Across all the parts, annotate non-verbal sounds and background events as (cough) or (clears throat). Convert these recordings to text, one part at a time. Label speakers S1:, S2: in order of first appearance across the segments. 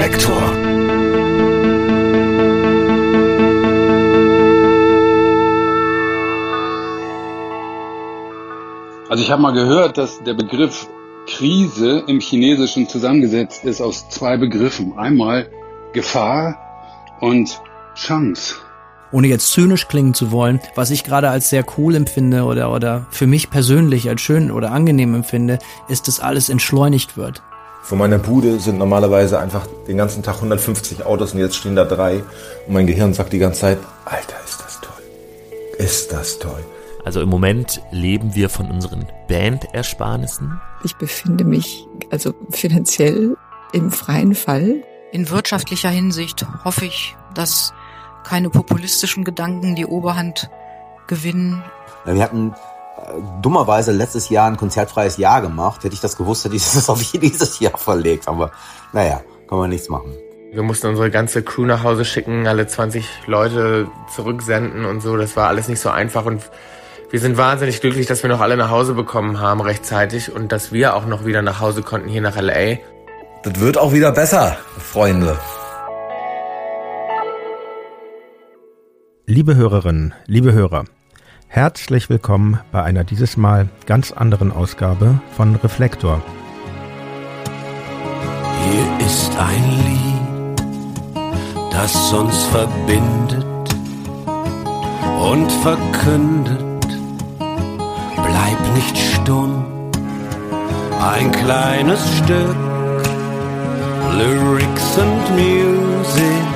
S1: Reflektor.
S2: Also ich habe mal gehört, dass der Begriff Krise im Chinesischen zusammengesetzt ist aus zwei Begriffen. Einmal Gefahr und Chance.
S3: Ohne jetzt zynisch klingen zu wollen, was ich gerade als sehr cool empfinde oder, oder für mich persönlich als schön oder angenehm empfinde, ist, dass alles entschleunigt wird.
S4: Vor meiner Bude sind normalerweise einfach den ganzen Tag 150 Autos und jetzt stehen da drei. Und mein Gehirn sagt die ganze Zeit, Alter, ist das toll. Ist das toll.
S5: Also im Moment leben wir von unseren Bandersparnissen.
S6: Ich befinde mich also finanziell im freien Fall.
S7: In wirtschaftlicher Hinsicht hoffe ich, dass keine populistischen Gedanken die Oberhand gewinnen.
S8: Wir hatten dummerweise letztes Jahr ein konzertfreies Jahr gemacht. Hätte ich das gewusst, hätte ich das (laughs) auf dieses Jahr verlegt. Aber naja, kann man nichts machen.
S9: Wir mussten unsere ganze Crew nach Hause schicken, alle 20 Leute zurücksenden und so. Das war alles nicht so einfach und wir sind wahnsinnig glücklich, dass wir noch alle nach Hause bekommen haben rechtzeitig und dass wir auch noch wieder nach Hause konnten hier nach LA.
S1: Das wird auch wieder besser, Freunde.
S10: Liebe Hörerinnen, liebe Hörer, herzlich willkommen bei einer dieses Mal ganz anderen Ausgabe von Reflektor.
S11: Hier ist ein Lied, das uns verbindet und verkündet, bleib nicht stumm, ein kleines Stück Lyrics and Music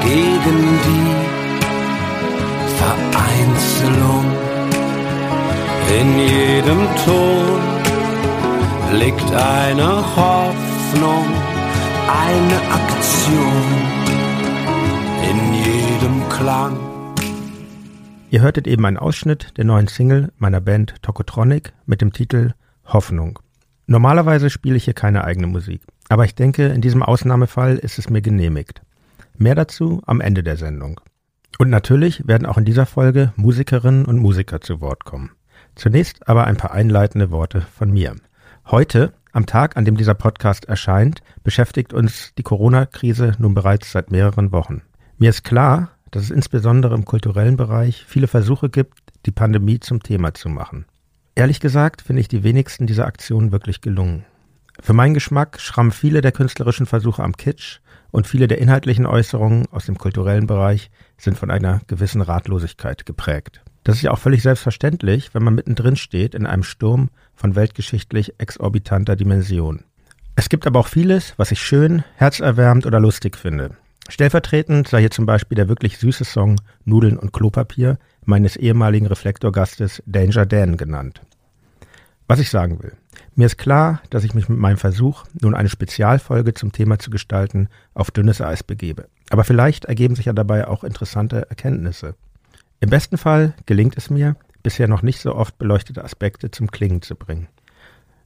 S11: gegen die Vereinzelung. In jedem Ton liegt eine Hoffnung, eine Aktion. In jedem Klang.
S10: Ihr hörtet eben einen Ausschnitt der neuen Single meiner Band Tokotronic mit dem Titel Hoffnung. Normalerweise spiele ich hier keine eigene Musik, aber ich denke, in diesem Ausnahmefall ist es mir genehmigt. Mehr dazu am Ende der Sendung. Und natürlich werden auch in dieser Folge Musikerinnen und Musiker zu Wort kommen. Zunächst aber ein paar einleitende Worte von mir. Heute, am Tag, an dem dieser Podcast erscheint, beschäftigt uns die Corona-Krise nun bereits seit mehreren Wochen. Mir ist klar, dass es insbesondere im kulturellen Bereich viele Versuche gibt, die Pandemie zum Thema zu machen. Ehrlich gesagt finde ich die wenigsten dieser Aktionen wirklich gelungen. Für meinen Geschmack schrammen viele der künstlerischen Versuche am Kitsch und viele der inhaltlichen Äußerungen aus dem kulturellen Bereich sind von einer gewissen Ratlosigkeit geprägt. Das ist ja auch völlig selbstverständlich, wenn man mittendrin steht in einem Sturm von weltgeschichtlich exorbitanter Dimension. Es gibt aber auch vieles, was ich schön, herzerwärmend oder lustig finde. Stellvertretend sei hier zum Beispiel der wirklich süße Song Nudeln und Klopapier meines ehemaligen Reflektorgastes Danger Dan genannt. Was ich sagen will. Mir ist klar, dass ich mich mit meinem Versuch, nun eine Spezialfolge zum Thema zu gestalten, auf dünnes Eis begebe. Aber vielleicht ergeben sich ja dabei auch interessante Erkenntnisse. Im besten Fall gelingt es mir, bisher noch nicht so oft beleuchtete Aspekte zum Klingen zu bringen.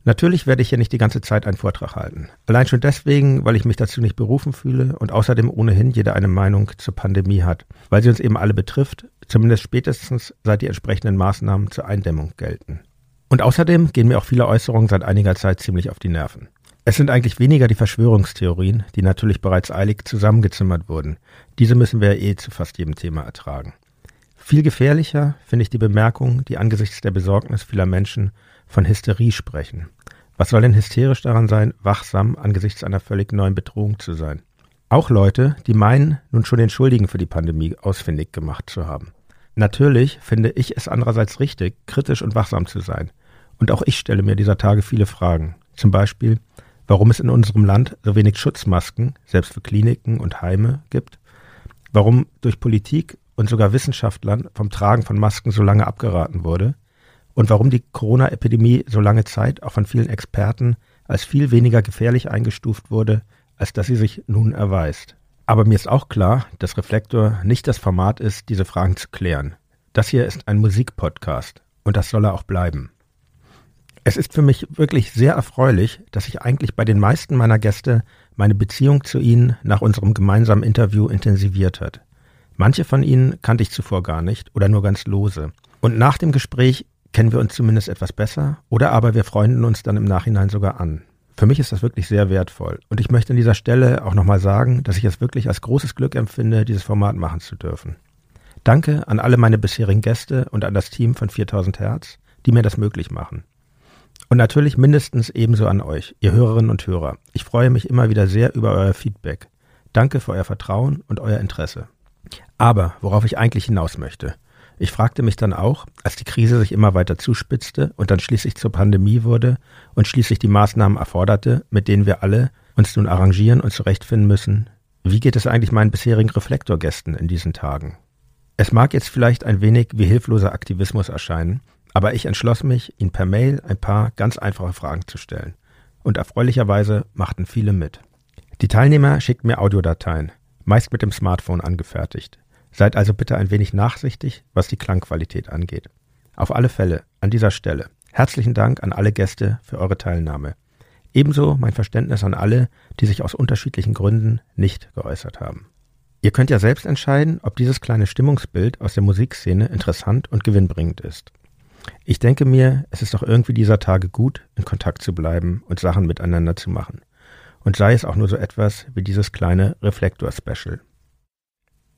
S10: Natürlich werde ich hier nicht die ganze Zeit einen Vortrag halten. Allein schon deswegen, weil ich mich dazu nicht berufen fühle und außerdem ohnehin jeder eine Meinung zur Pandemie hat, weil sie uns eben alle betrifft, zumindest spätestens seit die entsprechenden Maßnahmen zur Eindämmung gelten. Und außerdem gehen mir auch viele Äußerungen seit einiger Zeit ziemlich auf die Nerven. Es sind eigentlich weniger die Verschwörungstheorien, die natürlich bereits eilig zusammengezimmert wurden. Diese müssen wir ja eh zu fast jedem Thema ertragen. Viel gefährlicher finde ich die Bemerkung, die angesichts der Besorgnis vieler Menschen von Hysterie sprechen. Was soll denn hysterisch daran sein, wachsam angesichts einer völlig neuen Bedrohung zu sein? Auch Leute, die meinen, nun schon den Schuldigen für die Pandemie ausfindig gemacht zu haben. Natürlich finde ich es andererseits richtig, kritisch und wachsam zu sein. Und auch ich stelle mir dieser Tage viele Fragen. Zum Beispiel, warum es in unserem Land so wenig Schutzmasken, selbst für Kliniken und Heime, gibt, warum durch Politik und sogar Wissenschaftlern vom Tragen von Masken so lange abgeraten wurde und warum die Corona-Epidemie so lange Zeit auch von vielen Experten als viel weniger gefährlich eingestuft wurde, als dass sie sich nun erweist. Aber mir ist auch klar, dass Reflektor nicht das Format ist, diese Fragen zu klären. Das hier ist ein Musikpodcast und das soll er auch bleiben. Es ist für mich wirklich sehr erfreulich, dass sich eigentlich bei den meisten meiner Gäste meine Beziehung zu ihnen nach unserem gemeinsamen Interview intensiviert hat. Manche von ihnen kannte ich zuvor gar nicht oder nur ganz lose. Und nach dem Gespräch kennen wir uns zumindest etwas besser oder aber wir freunden uns dann im Nachhinein sogar an. Für mich ist das wirklich sehr wertvoll. Und ich möchte an dieser Stelle auch nochmal sagen, dass ich es wirklich als großes Glück empfinde, dieses Format machen zu dürfen. Danke an alle meine bisherigen Gäste und an das Team von 4000 Hertz, die mir das möglich machen. Und natürlich mindestens ebenso an euch, ihr Hörerinnen und Hörer. Ich freue mich immer wieder sehr über euer Feedback. Danke für euer Vertrauen und euer Interesse. Aber worauf ich eigentlich hinaus möchte, ich fragte mich dann auch, als die Krise sich immer weiter zuspitzte und dann schließlich zur Pandemie wurde und schließlich die Maßnahmen erforderte, mit denen wir alle uns nun arrangieren und zurechtfinden müssen, wie geht es eigentlich meinen bisherigen Reflektorgästen in diesen Tagen? Es mag jetzt vielleicht ein wenig wie hilfloser Aktivismus erscheinen, aber ich entschloss mich, ihnen per Mail ein paar ganz einfache Fragen zu stellen. Und erfreulicherweise machten viele mit. Die Teilnehmer schickten mir Audiodateien, meist mit dem Smartphone angefertigt. Seid also bitte ein wenig nachsichtig, was die Klangqualität angeht. Auf alle Fälle, an dieser Stelle, herzlichen Dank an alle Gäste für eure Teilnahme. Ebenso mein Verständnis an alle, die sich aus unterschiedlichen Gründen nicht geäußert haben. Ihr könnt ja selbst entscheiden, ob dieses kleine Stimmungsbild aus der Musikszene interessant und gewinnbringend ist. Ich denke mir, es ist doch irgendwie dieser Tage gut, in Kontakt zu bleiben und Sachen miteinander zu machen. Und sei es auch nur so etwas wie dieses kleine Reflektor-Special.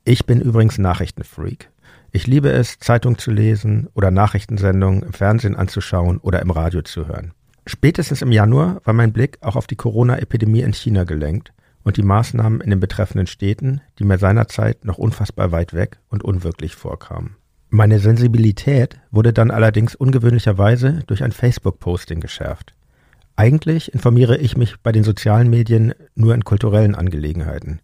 S10: Ich bin übrigens Nachrichtenfreak. Ich liebe es, Zeitung zu lesen oder Nachrichtensendungen im Fernsehen anzuschauen oder im Radio zu hören. Spätestens im Januar war mein Blick auch auf die Corona-Epidemie in China gelenkt und die Maßnahmen in den betreffenden Städten, die mir seinerzeit noch unfassbar weit weg und unwirklich vorkamen. Meine Sensibilität wurde dann allerdings ungewöhnlicherweise durch ein Facebook-Posting geschärft. Eigentlich informiere ich mich bei den sozialen Medien nur in kulturellen Angelegenheiten.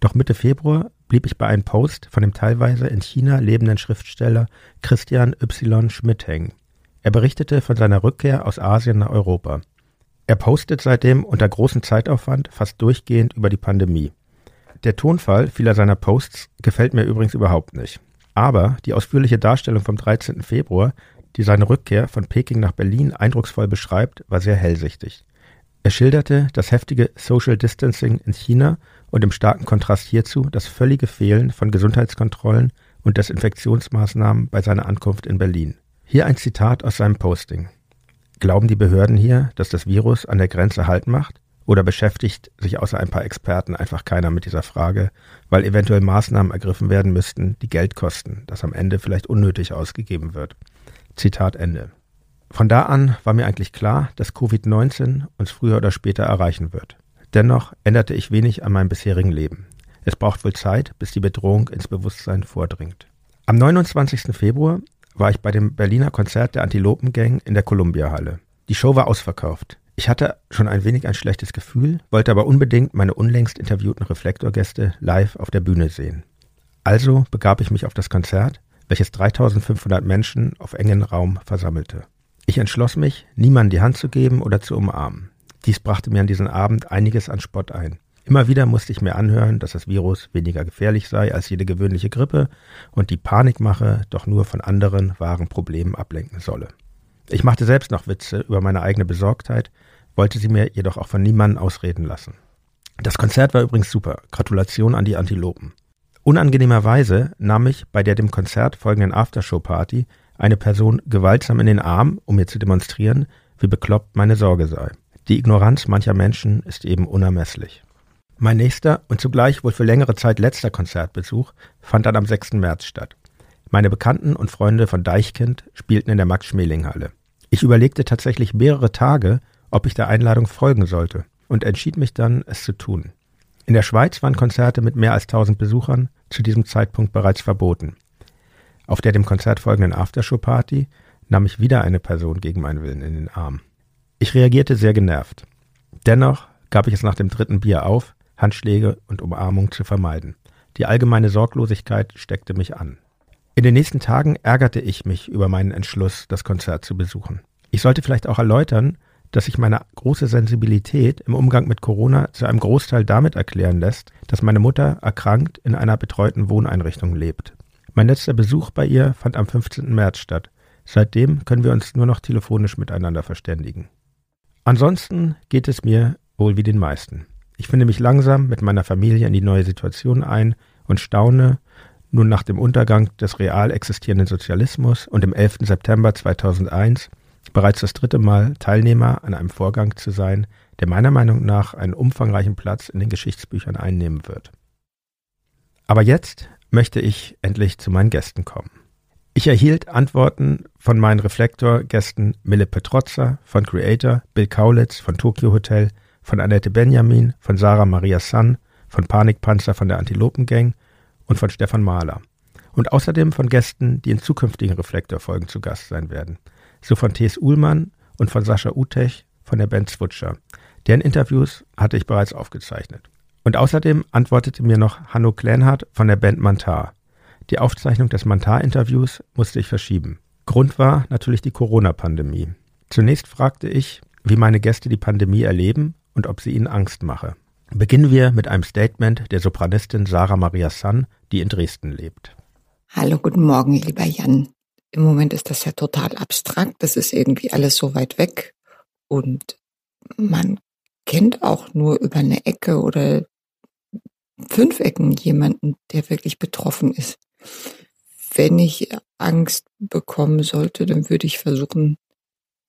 S10: Doch Mitte Februar blieb ich bei einem Post von dem teilweise in China lebenden Schriftsteller Christian Y. Schmidt hängen. Er berichtete von seiner Rückkehr aus Asien nach Europa. Er postet seitdem unter großem Zeitaufwand fast durchgehend über die Pandemie. Der Tonfall vieler seiner Posts gefällt mir übrigens überhaupt nicht. Aber die ausführliche Darstellung vom 13. Februar, die seine Rückkehr von Peking nach Berlin eindrucksvoll beschreibt, war sehr hellsichtig. Er schilderte das heftige Social Distancing in China und im starken Kontrast hierzu das völlige Fehlen von Gesundheitskontrollen und Desinfektionsmaßnahmen bei seiner Ankunft in Berlin. Hier ein Zitat aus seinem Posting. Glauben die Behörden hier, dass das Virus an der Grenze Halt macht? Oder beschäftigt sich außer ein paar Experten einfach keiner mit dieser Frage, weil eventuell Maßnahmen ergriffen werden müssten, die Geld kosten, das am Ende vielleicht unnötig ausgegeben wird? Zitat Ende. Von da an war mir eigentlich klar, dass Covid-19 uns früher oder später erreichen wird. Dennoch änderte ich wenig an meinem bisherigen Leben. Es braucht wohl Zeit, bis die Bedrohung ins Bewusstsein vordringt. Am 29. Februar war ich bei dem Berliner Konzert der Antilopengang in der Columbia-Halle. Die Show war ausverkauft. Ich hatte schon ein wenig ein schlechtes Gefühl, wollte aber unbedingt meine unlängst interviewten Reflektorgäste live auf der Bühne sehen. Also begab ich mich auf das Konzert, welches 3500 Menschen auf engen Raum versammelte. Ich entschloss mich, niemandem die Hand zu geben oder zu umarmen. Dies brachte mir an diesem Abend einiges an Spott ein. Immer wieder musste ich mir anhören, dass das Virus weniger gefährlich sei als jede gewöhnliche Grippe und die Panikmache doch nur von anderen wahren Problemen ablenken solle. Ich machte selbst noch Witze über meine eigene Besorgtheit, wollte sie mir jedoch auch von niemandem ausreden lassen. Das Konzert war übrigens super. Gratulation an die Antilopen. Unangenehmerweise nahm ich bei der dem Konzert folgenden Aftershow-Party eine Person gewaltsam in den Arm, um mir zu demonstrieren, wie bekloppt meine Sorge sei. Die Ignoranz mancher Menschen ist eben unermesslich. Mein nächster und zugleich wohl für längere Zeit letzter Konzertbesuch fand dann am 6. März statt. Meine Bekannten und Freunde von Deichkind spielten in der Max-Schmeling-Halle. Ich überlegte tatsächlich mehrere Tage, ob ich der Einladung folgen sollte und entschied mich dann, es zu tun. In der Schweiz waren Konzerte mit mehr als 1000 Besuchern zu diesem Zeitpunkt bereits verboten. Auf der dem Konzert folgenden Aftershow-Party nahm ich wieder eine Person gegen meinen Willen in den Arm. Ich reagierte sehr genervt. Dennoch gab ich es nach dem dritten Bier auf, Handschläge und Umarmung zu vermeiden. Die allgemeine Sorglosigkeit steckte mich an. In den nächsten Tagen ärgerte ich mich über meinen Entschluss, das Konzert zu besuchen. Ich sollte vielleicht auch erläutern, dass sich meine große Sensibilität im Umgang mit Corona zu einem Großteil damit erklären lässt, dass meine Mutter erkrankt in einer betreuten Wohneinrichtung lebt. Mein letzter Besuch bei ihr fand am 15. März statt. Seitdem können wir uns nur noch telefonisch miteinander verständigen. Ansonsten geht es mir wohl wie den meisten. Ich finde mich langsam mit meiner Familie in die neue Situation ein und staune, nun nach dem Untergang des real existierenden Sozialismus und dem 11. September 2001 bereits das dritte Mal Teilnehmer an einem Vorgang zu sein, der meiner Meinung nach einen umfangreichen Platz in den Geschichtsbüchern einnehmen wird. Aber jetzt möchte ich endlich zu meinen Gästen kommen. Ich erhielt Antworten von meinen Reflektor-Gästen Mille Petrozza von Creator, Bill Kaulitz von Tokyo Hotel, von Annette Benjamin, von Sarah Maria Sun, von Panikpanzer von der Antilopengang und von Stefan Mahler. Und außerdem von Gästen, die in zukünftigen Reflektor-Folgen zu Gast sein werden. So von T.S. Uhlmann und von Sascha Utech von der Band Swutscher. Deren Interviews hatte ich bereits aufgezeichnet. Und außerdem antwortete mir noch Hanno Klänhardt von der Band Mantar. Die Aufzeichnung des Mantar-Interviews musste ich verschieben. Grund war natürlich die Corona-Pandemie. Zunächst fragte ich, wie meine Gäste die Pandemie erleben und ob sie ihnen Angst mache. Beginnen wir mit einem Statement der Sopranistin Sarah Maria San, die in Dresden lebt.
S6: Hallo, guten Morgen, lieber Jan. Im Moment ist das ja total abstrakt. Das ist irgendwie alles so weit weg. Und man kennt auch nur über eine Ecke oder fünf Ecken jemanden, der wirklich betroffen ist. Wenn ich Angst bekommen sollte, dann würde ich versuchen,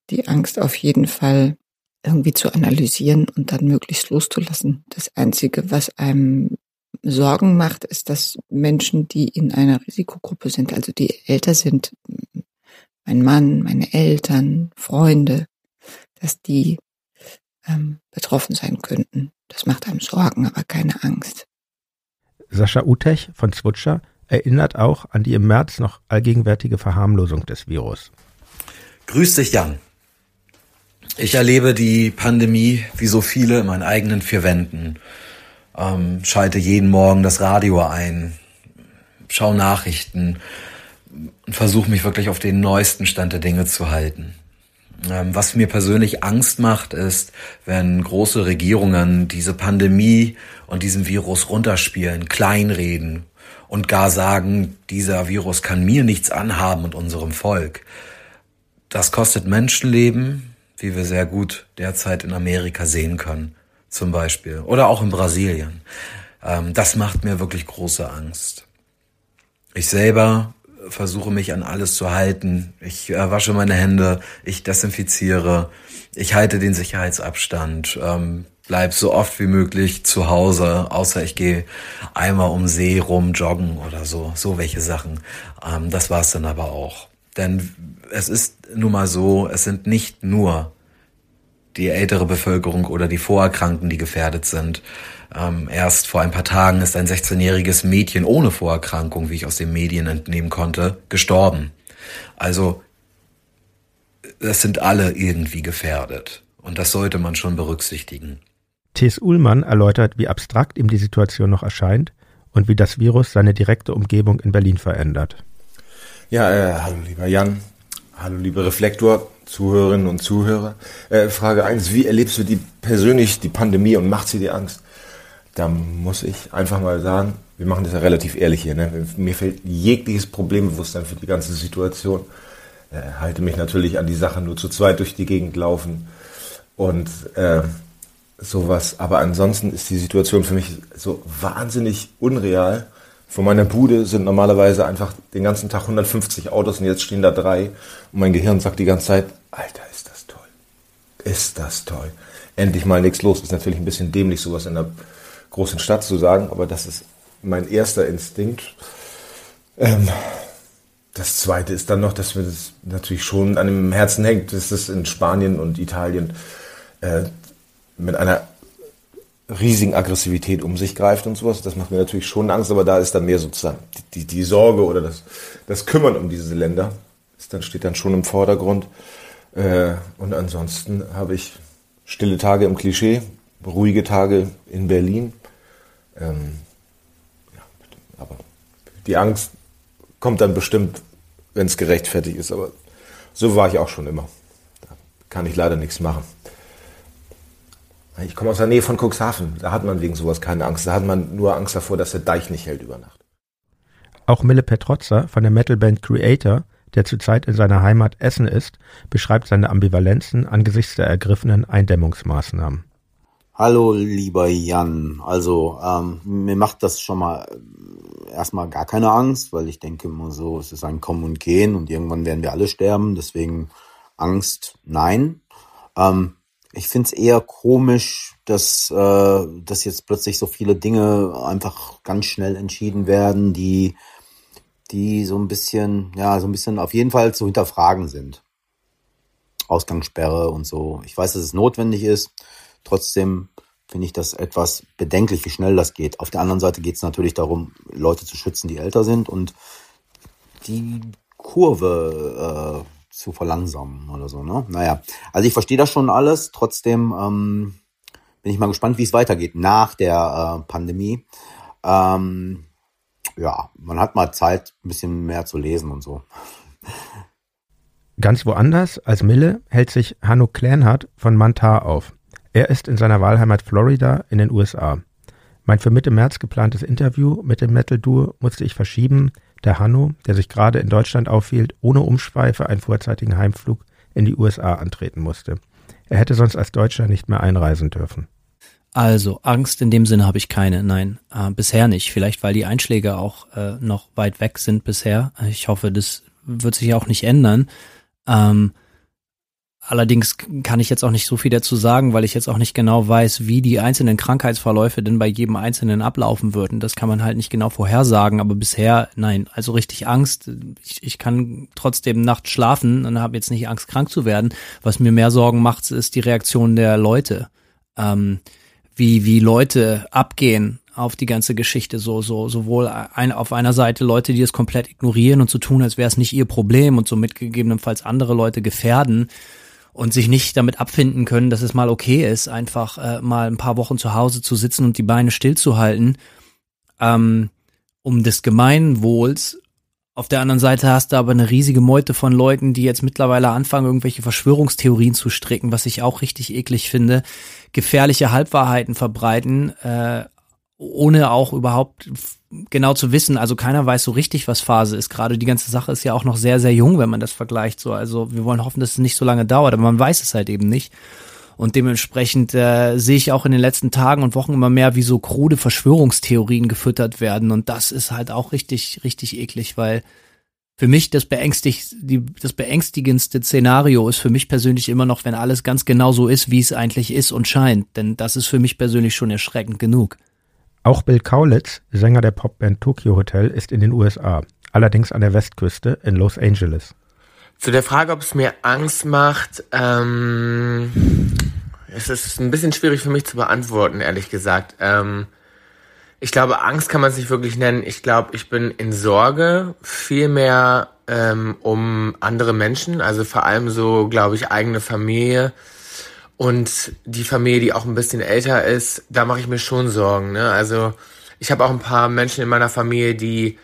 S6: die Angst auf jeden Fall irgendwie zu analysieren und dann möglichst loszulassen. Das Einzige, was einem Sorgen macht, ist, dass Menschen, die in einer Risikogruppe sind, also die älter sind, mein Mann, meine Eltern, Freunde, dass die ähm, betroffen sein könnten. Das macht einem Sorgen, aber keine Angst.
S10: Sascha Utech von Zwutscher erinnert auch an die im März noch allgegenwärtige Verharmlosung des Virus.
S1: Grüß dich, Jan. Ich erlebe die Pandemie wie so viele in meinen eigenen vier Wänden. Ähm, schalte jeden Morgen das Radio ein, schaue Nachrichten und versuche mich wirklich auf den neuesten Stand der Dinge zu halten. Ähm, was mir persönlich Angst macht, ist, wenn große Regierungen diese Pandemie und diesen Virus runterspielen, kleinreden und gar sagen, dieser Virus kann mir nichts anhaben und unserem Volk. Das kostet Menschenleben, wie wir sehr gut derzeit in Amerika sehen können, zum Beispiel, oder auch in Brasilien. Ähm, das macht mir wirklich große Angst. Ich selber versuche mich an alles zu halten. Ich äh, wasche meine Hände, ich desinfiziere, ich halte den Sicherheitsabstand, ähm, bleib so oft wie möglich zu Hause, außer ich gehe einmal um See rum joggen oder so, so welche Sachen. Ähm, das war's dann aber auch. Denn es ist nun mal so, es sind nicht nur die ältere Bevölkerung oder die Vorerkrankten, die gefährdet sind. Ähm, erst vor ein paar Tagen ist ein 16-jähriges Mädchen ohne Vorerkrankung, wie ich aus den Medien entnehmen konnte, gestorben. Also es sind alle irgendwie gefährdet. Und das sollte man schon berücksichtigen.
S10: T.S. Uhlmann erläutert, wie abstrakt ihm die Situation noch erscheint und wie das Virus seine direkte Umgebung in Berlin verändert.
S4: Ja, äh, hallo lieber Jan, hallo liebe Reflektor, Zuhörerinnen und Zuhörer. Äh, Frage 1, wie erlebst du die persönlich die Pandemie und macht sie dir Angst? Da muss ich einfach mal sagen, wir machen das ja relativ ehrlich hier. Ne? Mir fehlt jegliches Problembewusstsein für die ganze Situation. Äh, halte mich natürlich an die Sache nur zu zweit durch die Gegend laufen und äh, sowas. Aber ansonsten ist die Situation für mich so wahnsinnig unreal. Vor meiner Bude sind normalerweise einfach den ganzen Tag 150 Autos und jetzt stehen da drei. Und mein Gehirn sagt die ganze Zeit, Alter, ist das toll. Ist das toll. Endlich mal nichts los. Ist natürlich ein bisschen dämlich, sowas in einer großen Stadt zu sagen, aber das ist mein erster Instinkt. Ähm, das zweite ist dann noch, dass mir das natürlich schon an dem Herzen hängt, dass das in Spanien und Italien äh, mit einer riesigen Aggressivität um sich greift und sowas. Das macht mir natürlich schon Angst, aber da ist dann mehr sozusagen die, die, die Sorge oder das, das Kümmern um diese Länder. Ist steht dann schon im Vordergrund. Äh, und ansonsten habe ich stille Tage im Klischee, ruhige Tage in Berlin. Ähm, ja, aber die Angst kommt dann bestimmt, wenn es gerechtfertigt ist. Aber so war ich auch schon immer. Da kann ich leider nichts machen. Ich komme aus der Nähe von Cuxhaven. Da hat man wegen sowas keine Angst. Da hat man nur Angst davor, dass der Deich nicht hält über Nacht.
S10: Auch Mille Petrozza von der Metalband Creator, der zurzeit in seiner Heimat Essen ist, beschreibt seine Ambivalenzen angesichts der ergriffenen Eindämmungsmaßnahmen.
S8: Hallo, lieber Jan. Also, ähm, mir macht das schon mal äh, erstmal gar keine Angst, weil ich denke immer so, es ist ein Kommen und Gehen und irgendwann werden wir alle sterben. Deswegen Angst, nein. Ähm, ich find's eher komisch, dass, äh, dass jetzt plötzlich so viele Dinge einfach ganz schnell entschieden werden, die, die so ein bisschen, ja, so ein bisschen auf jeden Fall zu hinterfragen sind. Ausgangssperre und so. Ich weiß, dass es notwendig ist. Trotzdem finde ich das etwas bedenklich, wie schnell das geht. Auf der anderen Seite geht es natürlich darum, Leute zu schützen, die älter sind und die Kurve äh, zu verlangsamen oder so. Ne? Naja, also ich verstehe das schon alles. Trotzdem ähm, bin ich mal gespannt, wie es weitergeht nach der äh, Pandemie. Ähm, ja, man hat mal Zeit, ein bisschen mehr zu lesen und so.
S10: Ganz woanders als Mille hält sich Hanno Klänhardt von Mantar auf. Er ist in seiner Wahlheimat Florida in den USA. Mein für Mitte März geplantes Interview mit dem Metal-Duo musste ich verschieben, da Hanno, der sich gerade in Deutschland aufhielt, ohne Umschweife einen vorzeitigen Heimflug in die USA antreten musste. Er hätte sonst als Deutscher nicht mehr einreisen dürfen.
S3: Also, Angst in dem Sinne habe ich keine, nein, äh, bisher nicht. Vielleicht, weil die Einschläge auch äh, noch weit weg sind bisher. Ich hoffe, das wird sich auch nicht ändern. Ähm, allerdings kann ich jetzt auch nicht so viel dazu sagen, weil ich jetzt auch nicht genau weiß, wie die einzelnen Krankheitsverläufe denn bei jedem Einzelnen ablaufen würden. Das kann man halt nicht genau vorhersagen, aber bisher, nein, also richtig Angst. Ich, ich kann trotzdem nachts schlafen und habe jetzt nicht Angst, krank zu werden. Was mir mehr Sorgen macht, ist die Reaktion der Leute. Ähm, wie, wie Leute abgehen auf die ganze Geschichte, so, so, sowohl ein, auf einer Seite Leute, die es komplett ignorieren und so tun, als wäre es nicht ihr Problem und somit gegebenenfalls andere Leute gefährden und sich nicht damit abfinden können, dass es mal okay ist, einfach äh, mal ein paar Wochen zu Hause zu sitzen und die Beine stillzuhalten, ähm, um des Gemeinwohls. Auf der anderen Seite hast du aber eine riesige Meute von Leuten, die jetzt mittlerweile anfangen, irgendwelche Verschwörungstheorien zu stricken, was ich auch richtig eklig finde, gefährliche Halbwahrheiten verbreiten, äh, ohne auch überhaupt genau zu wissen. Also keiner weiß so richtig, was Phase ist. Gerade die ganze Sache ist ja auch noch sehr, sehr jung, wenn man das vergleicht. So, also wir wollen hoffen, dass es nicht so lange dauert, aber man weiß es halt eben nicht. Und dementsprechend äh, sehe ich auch in den letzten Tagen und Wochen immer mehr, wie so krude Verschwörungstheorien gefüttert werden. Und das ist halt auch richtig, richtig eklig, weil für mich das beängstigt, die, das beängstigendste Szenario ist für mich persönlich immer noch, wenn alles ganz genau so ist, wie es eigentlich ist und scheint. Denn das ist für mich persönlich schon erschreckend genug.
S10: Auch Bill Kaulitz, Sänger der Popband Tokyo Hotel, ist in den USA, allerdings an der Westküste in Los Angeles.
S9: Zu der Frage, ob es mir Angst macht, ähm, es ist ein bisschen schwierig für mich zu beantworten, ehrlich gesagt. Ähm, ich glaube, Angst kann man es nicht wirklich nennen. Ich glaube, ich bin in Sorge viel mehr ähm, um andere Menschen, also vor allem so, glaube ich, eigene Familie und die Familie, die auch ein bisschen älter ist, da mache ich mir schon Sorgen. Ne? Also ich habe auch ein paar Menschen in meiner Familie, die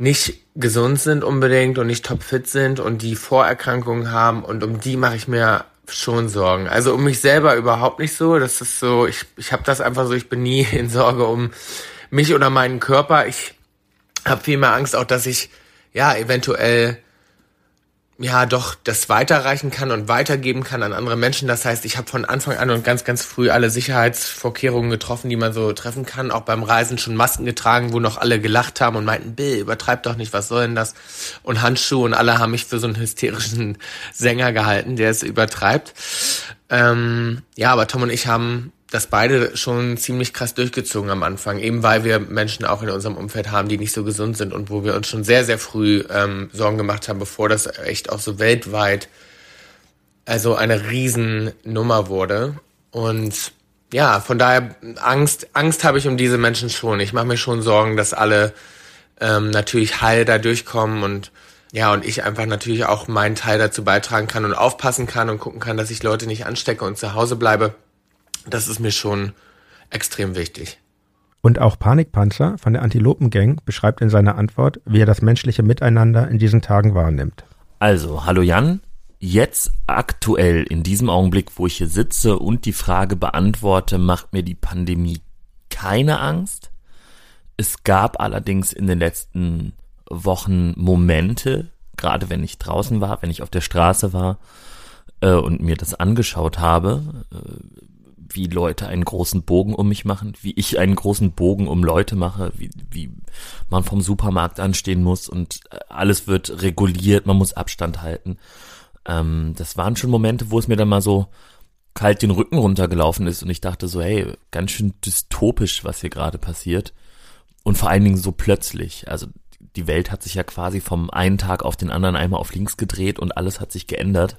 S9: nicht gesund sind unbedingt und nicht topfit sind und die Vorerkrankungen haben und um die mache ich mir schon Sorgen. Also um mich selber überhaupt nicht so. Das ist so, ich, ich habe das einfach so, ich bin nie in Sorge um mich oder meinen Körper. Ich habe viel mehr Angst auch, dass ich ja eventuell ja doch das weiterreichen kann und weitergeben kann an andere Menschen. Das heißt, ich habe von Anfang an und ganz, ganz früh alle Sicherheitsvorkehrungen getroffen, die man so treffen kann. Auch beim Reisen schon Masken getragen, wo noch alle gelacht haben und meinten, Bill, übertreib doch nicht, was soll denn das? Und Handschuhe und alle haben mich für so einen hysterischen (laughs) Sänger gehalten, der es übertreibt. Ähm, ja, aber Tom und ich haben das beide schon ziemlich krass durchgezogen am Anfang, eben weil wir Menschen auch in unserem Umfeld haben, die nicht so gesund sind und wo wir uns schon sehr, sehr früh ähm, Sorgen gemacht haben, bevor das echt auch so weltweit also eine Riesennummer wurde. Und ja, von daher Angst, Angst habe ich um diese Menschen schon. Ich mache mir schon Sorgen, dass alle ähm, natürlich heil da durchkommen und ja, und ich einfach natürlich auch meinen Teil dazu beitragen kann und aufpassen kann und gucken kann, dass ich Leute nicht anstecke und zu Hause bleibe. Das ist mir schon extrem wichtig.
S10: Und auch Panikpanzer von der Antilopengang beschreibt in seiner Antwort, wie er das menschliche Miteinander in diesen Tagen wahrnimmt.
S5: Also, hallo Jan. Jetzt aktuell in diesem Augenblick, wo ich hier sitze und die Frage beantworte, macht mir die Pandemie keine Angst. Es gab allerdings in den letzten Wochen Momente, gerade wenn ich draußen war, wenn ich auf der Straße war äh, und mir das angeschaut habe, äh, wie Leute einen großen Bogen um mich machen, wie ich einen großen Bogen um Leute mache, wie, wie man vom Supermarkt anstehen muss und alles wird reguliert, man muss Abstand halten. Ähm, das waren schon Momente, wo es mir dann mal so kalt den Rücken runtergelaufen ist und ich dachte so, hey, ganz schön dystopisch, was hier gerade passiert. Und vor allen Dingen so plötzlich. Also die Welt hat sich ja quasi vom einen Tag auf den anderen einmal auf links gedreht und alles hat sich geändert.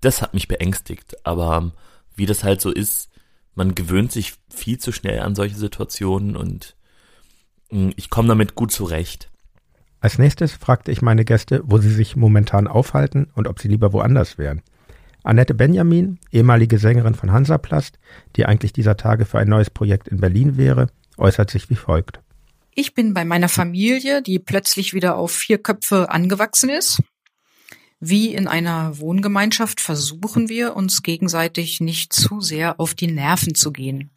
S5: Das hat mich beängstigt. Aber wie das halt so ist, man gewöhnt sich viel zu schnell an solche Situationen und hm, ich komme damit gut zurecht.
S10: Als nächstes fragte ich meine Gäste, wo sie sich momentan aufhalten und ob sie lieber woanders wären. Annette Benjamin, ehemalige Sängerin von Hansaplast, die eigentlich dieser Tage für ein neues Projekt in Berlin wäre, äußert sich wie folgt.
S7: Ich bin bei meiner Familie, die plötzlich wieder auf vier Köpfe angewachsen ist. Wie in einer Wohngemeinschaft versuchen wir, uns gegenseitig nicht zu sehr auf die Nerven zu gehen.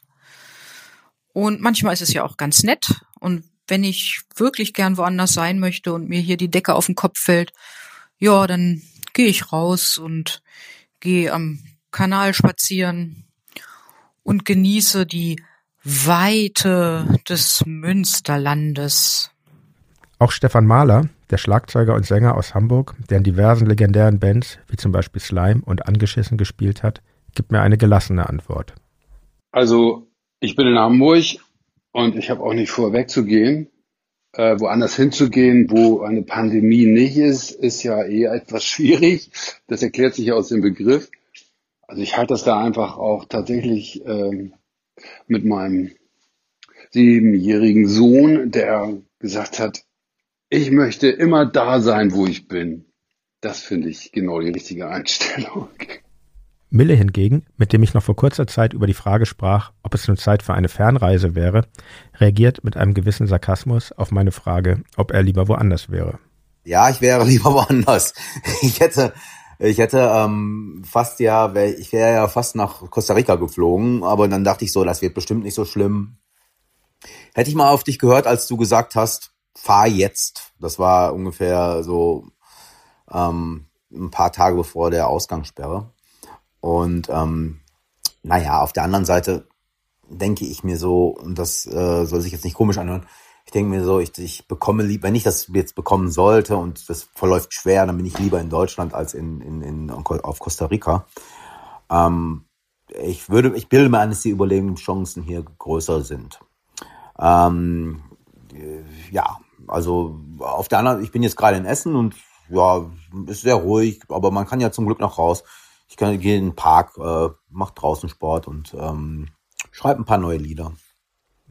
S7: Und manchmal ist es ja auch ganz nett. Und wenn ich wirklich gern woanders sein möchte und mir hier die Decke auf den Kopf fällt, ja, dann gehe ich raus und gehe am Kanal spazieren und genieße die Weite des Münsterlandes.
S10: Auch Stefan Mahler, der Schlagzeuger und Sänger aus Hamburg, der in diversen legendären Bands wie zum Beispiel Slime und Angeschissen gespielt hat, gibt mir eine gelassene Antwort.
S2: Also ich bin in Hamburg und ich habe auch nicht vor, wegzugehen. Äh, woanders hinzugehen, wo eine Pandemie nicht ist, ist ja eh etwas (laughs) schwierig. Das erklärt sich ja aus dem Begriff. Also ich halte das da einfach auch tatsächlich ähm, mit meinem siebenjährigen Sohn, der gesagt hat, ich möchte immer da sein, wo ich bin. Das finde ich genau die richtige Einstellung.
S10: Mille hingegen, mit dem ich noch vor kurzer Zeit über die Frage sprach, ob es nun Zeit für eine Fernreise wäre, reagiert mit einem gewissen Sarkasmus auf meine Frage, ob er lieber woanders wäre.
S8: Ja, ich wäre (laughs) lieber woanders. Ich hätte, ich hätte ähm, fast ja, ich wäre ja fast nach Costa Rica geflogen, aber dann dachte ich so, das wird bestimmt nicht so schlimm. Hätte ich mal auf dich gehört, als du gesagt hast, fahr jetzt. Das war ungefähr so ähm, ein paar Tage bevor der Ausgangssperre. Und ähm, naja, auf der anderen Seite denke ich mir so, und das äh, soll sich jetzt nicht komisch anhören, ich denke mir so, ich, ich bekomme lieber, wenn ich das jetzt bekommen sollte und das verläuft schwer, dann bin ich lieber in Deutschland als in, in, in auf Costa Rica. Ähm, ich würde, ich bilde mir an, dass die Überlebenschancen hier größer sind. Ähm, ja, also auf der anderen, ich bin jetzt gerade in Essen und ja, ist sehr ruhig, aber man kann ja zum Glück noch raus ich kann, gehe in den Park, äh, mach draußen Sport und ähm, schreibe ein paar neue Lieder.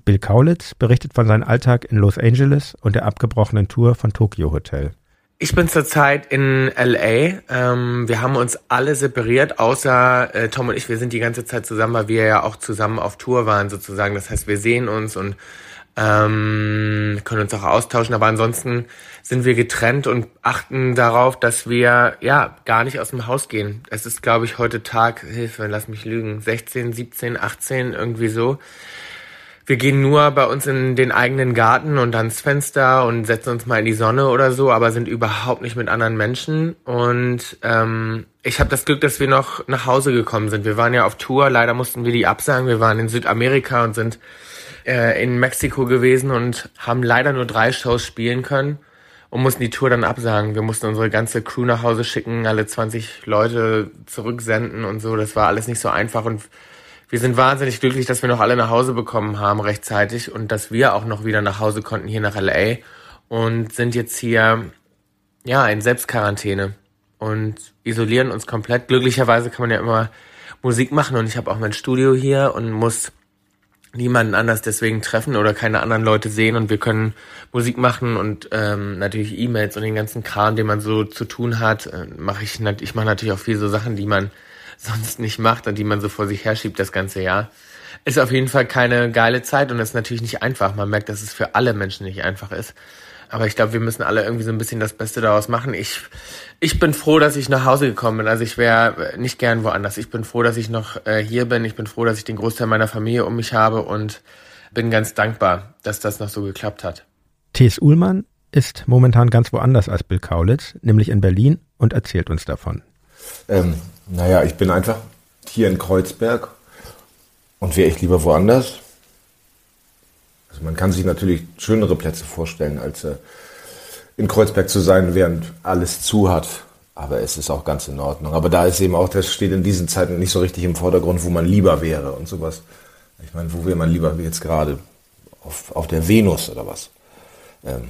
S10: Bill Kaulitz berichtet von seinem Alltag in Los Angeles und der abgebrochenen Tour von Tokyo Hotel.
S9: Ich bin zurzeit in LA. Ähm, wir haben uns alle separiert, außer äh, Tom und ich. Wir sind die ganze Zeit zusammen, weil wir ja auch zusammen auf Tour waren sozusagen. Das heißt, wir sehen uns und ähm, können uns auch austauschen, aber ansonsten sind wir getrennt und achten darauf, dass wir ja gar nicht aus dem Haus gehen. Es ist, glaube ich, heute Tag, Hilfe, lass mich lügen, 16, 17, 18, irgendwie so. Wir gehen nur bei uns in den eigenen Garten und ans Fenster und setzen uns mal in die Sonne oder so, aber sind überhaupt nicht mit anderen Menschen. Und ähm, ich habe das Glück, dass wir noch nach Hause gekommen sind. Wir waren ja auf Tour, leider mussten wir die absagen. Wir waren in Südamerika und sind äh, in Mexiko gewesen und haben leider nur drei Shows spielen können und mussten die Tour dann absagen. Wir mussten unsere ganze Crew nach Hause schicken, alle 20 Leute zurücksenden und so. Das war alles nicht so einfach und wir sind wahnsinnig glücklich, dass wir noch alle nach Hause bekommen haben rechtzeitig und dass wir auch noch wieder nach Hause konnten hier nach LA und sind jetzt hier ja in Selbstquarantäne und isolieren uns komplett. Glücklicherweise kann man ja immer Musik machen und ich habe auch mein Studio hier und muss niemanden anders deswegen treffen oder keine anderen Leute sehen und wir können Musik machen und ähm, natürlich E-Mails und den ganzen Kram, den man so zu tun hat, äh, mache ich ich mache natürlich auch viel so Sachen, die man (laughs) sonst nicht macht und die man so vor sich herschiebt das ganze Jahr. Ist auf jeden Fall keine geile Zeit und ist natürlich nicht einfach. Man merkt, dass es für alle Menschen nicht einfach ist. Aber ich glaube, wir müssen alle irgendwie so ein bisschen das Beste daraus machen. Ich, ich bin froh, dass ich nach Hause gekommen bin. Also ich wäre nicht gern woanders. Ich bin froh, dass ich noch äh, hier bin. Ich bin froh, dass ich den Großteil meiner Familie um mich habe und bin ganz dankbar, dass das noch so geklappt hat.
S10: T.S. Uhlmann ist momentan ganz woanders als Bill Kaulitz, nämlich in Berlin und erzählt uns davon.
S4: Ähm, naja, ich bin einfach hier in Kreuzberg und wäre ich lieber woanders, also man kann sich natürlich schönere Plätze vorstellen, als äh, in Kreuzberg zu sein, während alles zu hat. Aber es ist auch ganz in Ordnung. Aber da ist eben auch, das steht in diesen Zeiten nicht so richtig im Vordergrund, wo man lieber wäre und sowas. Ich meine, wo wäre man lieber jetzt gerade? Auf, auf der Venus oder was? Ähm,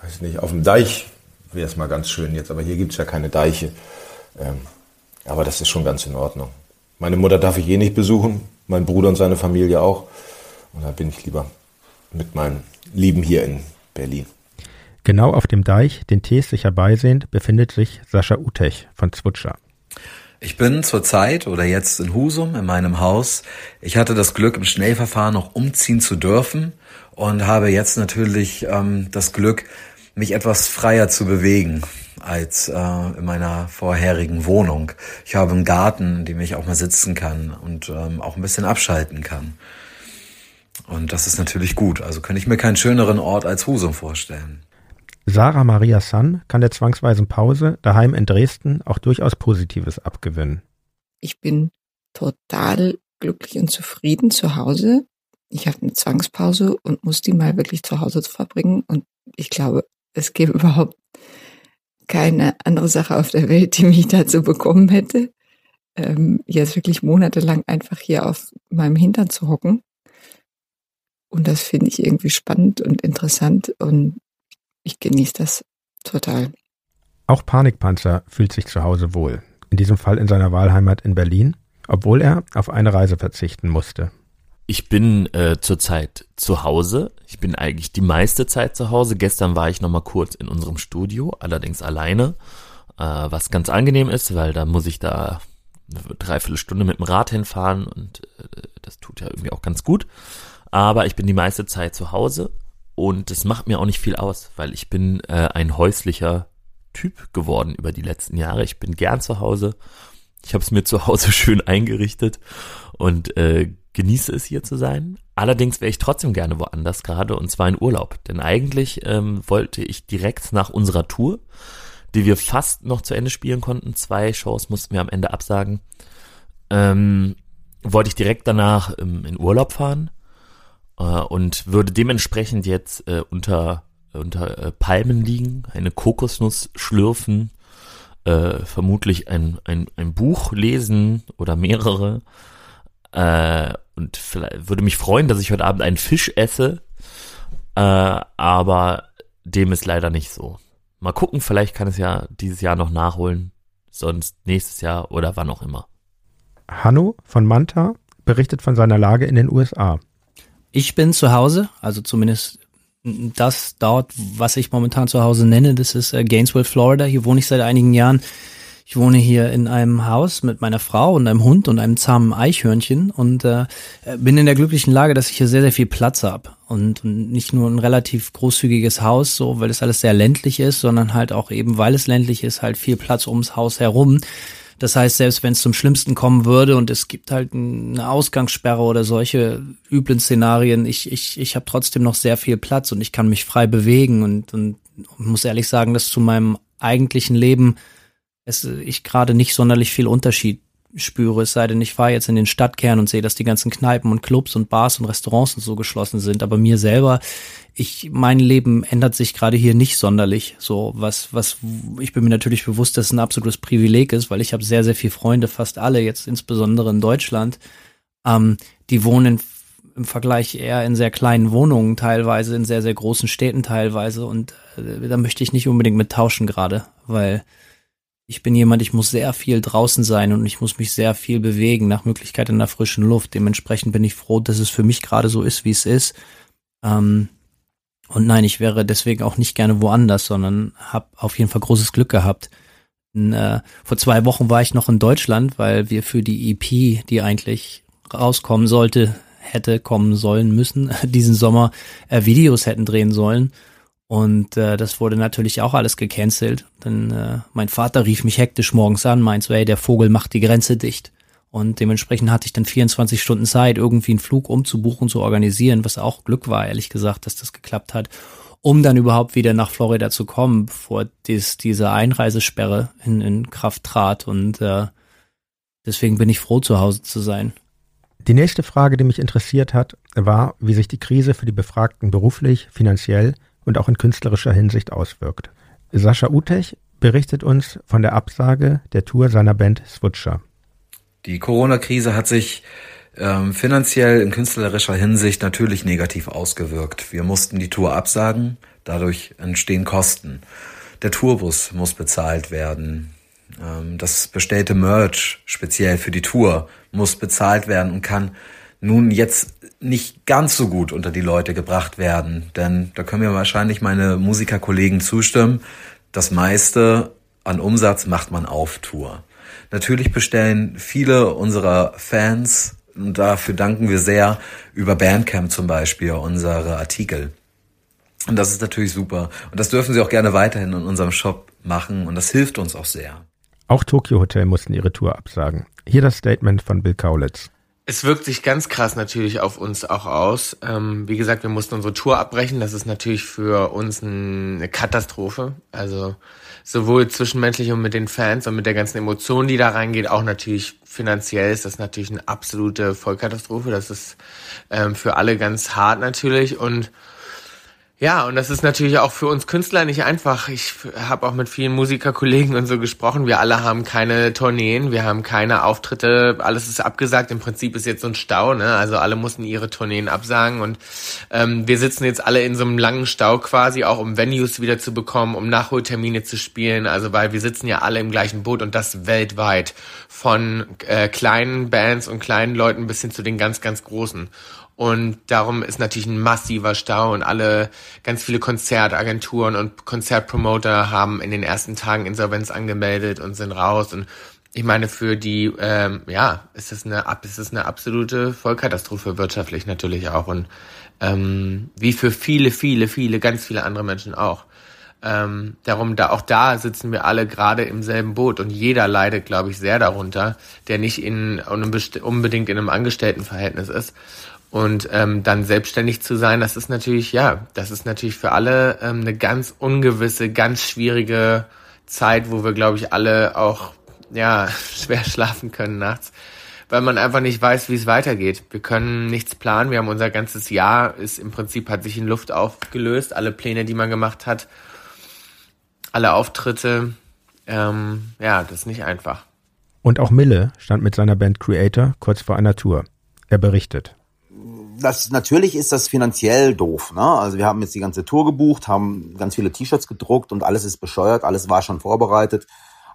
S4: weiß nicht, auf dem Deich wäre es mal ganz schön jetzt, aber hier gibt es ja keine Deiche. Ähm, aber das ist schon ganz in Ordnung. Meine Mutter darf ich eh nicht besuchen, mein Bruder und seine Familie auch. Und da bin ich lieber mit meinen Lieben hier in Berlin.
S10: Genau auf dem Deich, den Tees sich herbeisehend, befindet sich Sascha Utech von Zwutscher.
S1: Ich bin zurzeit oder jetzt in Husum in meinem Haus. Ich hatte das Glück, im Schnellverfahren noch umziehen zu dürfen und habe jetzt natürlich ähm, das Glück, mich etwas freier zu bewegen als äh, in meiner vorherigen Wohnung. Ich habe einen Garten, in dem ich auch mal sitzen kann und ähm, auch ein bisschen abschalten kann. Und das ist natürlich gut. Also könnte ich mir keinen schöneren Ort als Husum vorstellen.
S10: Sarah Maria San kann der zwangsweisen Pause daheim in Dresden auch durchaus Positives abgewinnen.
S6: Ich bin total glücklich und zufrieden zu Hause. Ich habe eine Zwangspause und muss die mal wirklich zu Hause verbringen. Und ich glaube, es gäbe (laughs) überhaupt keine andere Sache auf der Welt, die mich dazu bekommen hätte, ähm, jetzt wirklich monatelang einfach hier auf meinem Hintern zu hocken. Und das finde ich irgendwie spannend und interessant und ich genieße das total.
S10: Auch Panikpanzer fühlt sich zu Hause wohl. In diesem Fall in seiner Wahlheimat in Berlin, obwohl er auf eine Reise verzichten musste.
S5: Ich bin äh, zurzeit zu Hause. Ich bin eigentlich die meiste Zeit zu Hause. Gestern war ich noch mal kurz in unserem Studio, allerdings alleine, äh, was ganz angenehm ist, weil da muss ich da eine Dreiviertelstunde mit dem Rad hinfahren und äh, das tut ja irgendwie auch ganz gut. Aber ich bin die meiste Zeit zu Hause und das macht mir auch nicht viel aus, weil ich bin äh, ein häuslicher Typ geworden über die letzten Jahre. Ich bin gern zu Hause. Ich habe es mir zu Hause (laughs) schön eingerichtet und äh, genieße es hier zu sein. Allerdings wäre ich trotzdem gerne woanders gerade und zwar in Urlaub. Denn eigentlich ähm, wollte ich direkt nach unserer Tour, die wir fast noch zu Ende spielen konnten, zwei Shows mussten wir am Ende absagen, ähm, wollte ich direkt danach ähm, in Urlaub fahren äh, und würde dementsprechend jetzt äh, unter unter äh, Palmen liegen, eine Kokosnuss schlürfen, äh, vermutlich ein, ein, ein Buch lesen oder mehrere äh, und vielleicht würde mich freuen, dass ich heute Abend einen Fisch esse, äh, aber dem ist leider nicht so. Mal gucken, vielleicht kann es ja dieses Jahr noch nachholen, sonst nächstes Jahr oder wann auch immer.
S10: Hanno von Manta berichtet von seiner Lage in den USA.
S3: Ich bin zu Hause, also zumindest das dort, was ich momentan zu Hause nenne, das ist äh, Gainesville, Florida. Hier wohne ich seit einigen Jahren. Ich wohne hier in einem Haus mit meiner Frau und einem Hund und einem zahmen Eichhörnchen und äh, bin in der glücklichen Lage, dass ich hier sehr, sehr viel Platz habe. Und, und nicht nur ein relativ großzügiges Haus, so weil das alles sehr ländlich ist, sondern halt auch eben, weil es ländlich ist, halt viel Platz ums Haus herum. Das heißt, selbst wenn es zum Schlimmsten kommen würde und es gibt halt eine Ausgangssperre oder solche üblen Szenarien, ich, ich, ich habe trotzdem noch sehr viel Platz und ich kann mich frei bewegen und, und muss ehrlich sagen, dass zu meinem eigentlichen Leben es, ich gerade nicht sonderlich viel Unterschied spüre, es sei denn, ich fahre jetzt in den Stadtkern und sehe, dass die ganzen Kneipen und Clubs und Bars und Restaurants und so geschlossen sind. Aber mir selber, ich, mein Leben ändert sich gerade hier nicht sonderlich. So, was, was, ich bin mir natürlich bewusst, dass es ein absolutes Privileg ist, weil ich habe sehr, sehr viele Freunde, fast alle, jetzt insbesondere in Deutschland, ähm, die wohnen im Vergleich eher in sehr kleinen Wohnungen teilweise, in sehr, sehr großen Städten teilweise. Und äh, da möchte ich nicht unbedingt mit tauschen gerade, weil ich bin jemand, ich muss sehr viel draußen sein und ich muss mich sehr viel bewegen, nach Möglichkeit in der frischen Luft. Dementsprechend bin ich froh, dass es für mich gerade so ist, wie es ist. Ähm, und nein, ich wäre deswegen auch nicht gerne woanders, sondern habe auf jeden Fall großes Glück gehabt. In, äh, vor zwei Wochen war ich noch in Deutschland, weil wir für die EP, die eigentlich rauskommen sollte, hätte kommen sollen müssen, (laughs) diesen Sommer äh, Videos hätten drehen sollen. Und äh, das wurde natürlich auch alles gecancelt. Denn äh, mein Vater rief mich hektisch morgens an, meint so, ey, der Vogel macht die Grenze dicht. Und dementsprechend hatte ich dann 24 Stunden Zeit, irgendwie einen Flug umzubuchen, zu organisieren, was auch Glück war, ehrlich gesagt, dass das geklappt hat, um dann überhaupt wieder nach Florida zu kommen, bevor dies, diese Einreisesperre in, in Kraft trat. Und äh, deswegen bin ich froh, zu Hause zu sein.
S10: Die nächste Frage, die mich interessiert hat, war, wie sich die Krise für die Befragten beruflich, finanziell und auch in künstlerischer Hinsicht auswirkt. Sascha Utech berichtet uns von der Absage der Tour seiner Band Switcher.
S1: Die Corona-Krise hat sich ähm, finanziell in künstlerischer Hinsicht natürlich negativ ausgewirkt. Wir mussten die Tour absagen, dadurch entstehen Kosten. Der Tourbus muss bezahlt werden. Ähm, das bestellte Merch speziell für die Tour muss bezahlt werden und kann nun jetzt nicht ganz so gut unter die Leute gebracht werden. Denn da können mir wahrscheinlich meine Musikerkollegen zustimmen. Das meiste an Umsatz macht man auf Tour. Natürlich bestellen viele unserer Fans, und dafür danken wir sehr, über Bandcamp zum Beispiel unsere Artikel. Und das ist natürlich super. Und das dürfen sie auch gerne weiterhin in unserem Shop machen. Und das hilft uns auch sehr.
S10: Auch Tokyo Hotel mussten ihre Tour absagen. Hier das Statement von Bill Kaulitz.
S9: Es wirkt sich ganz krass natürlich auf uns auch aus. Ähm, wie gesagt, wir mussten unsere Tour abbrechen. Das ist natürlich für uns eine Katastrophe. Also sowohl zwischenmenschlich und mit den Fans und mit der ganzen Emotion, die da reingeht, auch natürlich finanziell ist das natürlich eine absolute Vollkatastrophe. Das ist ähm, für alle ganz hart natürlich und ja, und das ist natürlich auch für uns Künstler nicht einfach. Ich habe auch mit vielen Musikerkollegen und so gesprochen. Wir alle haben keine Tourneen, wir haben keine Auftritte, alles ist abgesagt. Im Prinzip ist jetzt so ein Stau, ne? Also alle mussten ihre Tourneen absagen und ähm, wir sitzen jetzt alle in so einem langen Stau quasi, auch um Venues wieder zu bekommen, um Nachholtermine zu spielen. Also weil wir sitzen ja alle im gleichen Boot und das weltweit von äh, kleinen Bands und kleinen Leuten bis hin zu den ganz, ganz großen. Und darum ist natürlich ein massiver Stau und alle, ganz viele Konzertagenturen und Konzertpromoter haben in den ersten Tagen Insolvenz angemeldet und sind raus. Und ich meine, für die, ähm, ja, ist es eine, ist es eine absolute Vollkatastrophe wirtschaftlich natürlich auch. Und ähm, wie für viele, viele, viele, ganz viele andere Menschen auch. Ähm, darum, da auch da sitzen wir alle gerade im selben Boot und jeder leidet, glaube ich, sehr darunter, der nicht in unbedingt in einem Angestelltenverhältnis ist. Und ähm, dann selbstständig zu sein, das ist natürlich, ja, das ist natürlich für alle ähm, eine ganz ungewisse, ganz schwierige Zeit, wo wir, glaube ich, alle auch ja (laughs) schwer schlafen können nachts, weil man einfach nicht weiß, wie es weitergeht. Wir können nichts planen. Wir haben unser ganzes Jahr ist im Prinzip hat sich in Luft aufgelöst. Alle Pläne, die man gemacht hat, alle Auftritte, ähm, ja, das ist nicht einfach.
S10: Und auch Mille stand mit seiner Band Creator kurz vor einer Tour. Er berichtet
S8: das natürlich ist das finanziell doof. Ne? Also wir haben jetzt die ganze Tour gebucht, haben ganz viele T-Shirts gedruckt und alles ist bescheuert, alles war schon vorbereitet.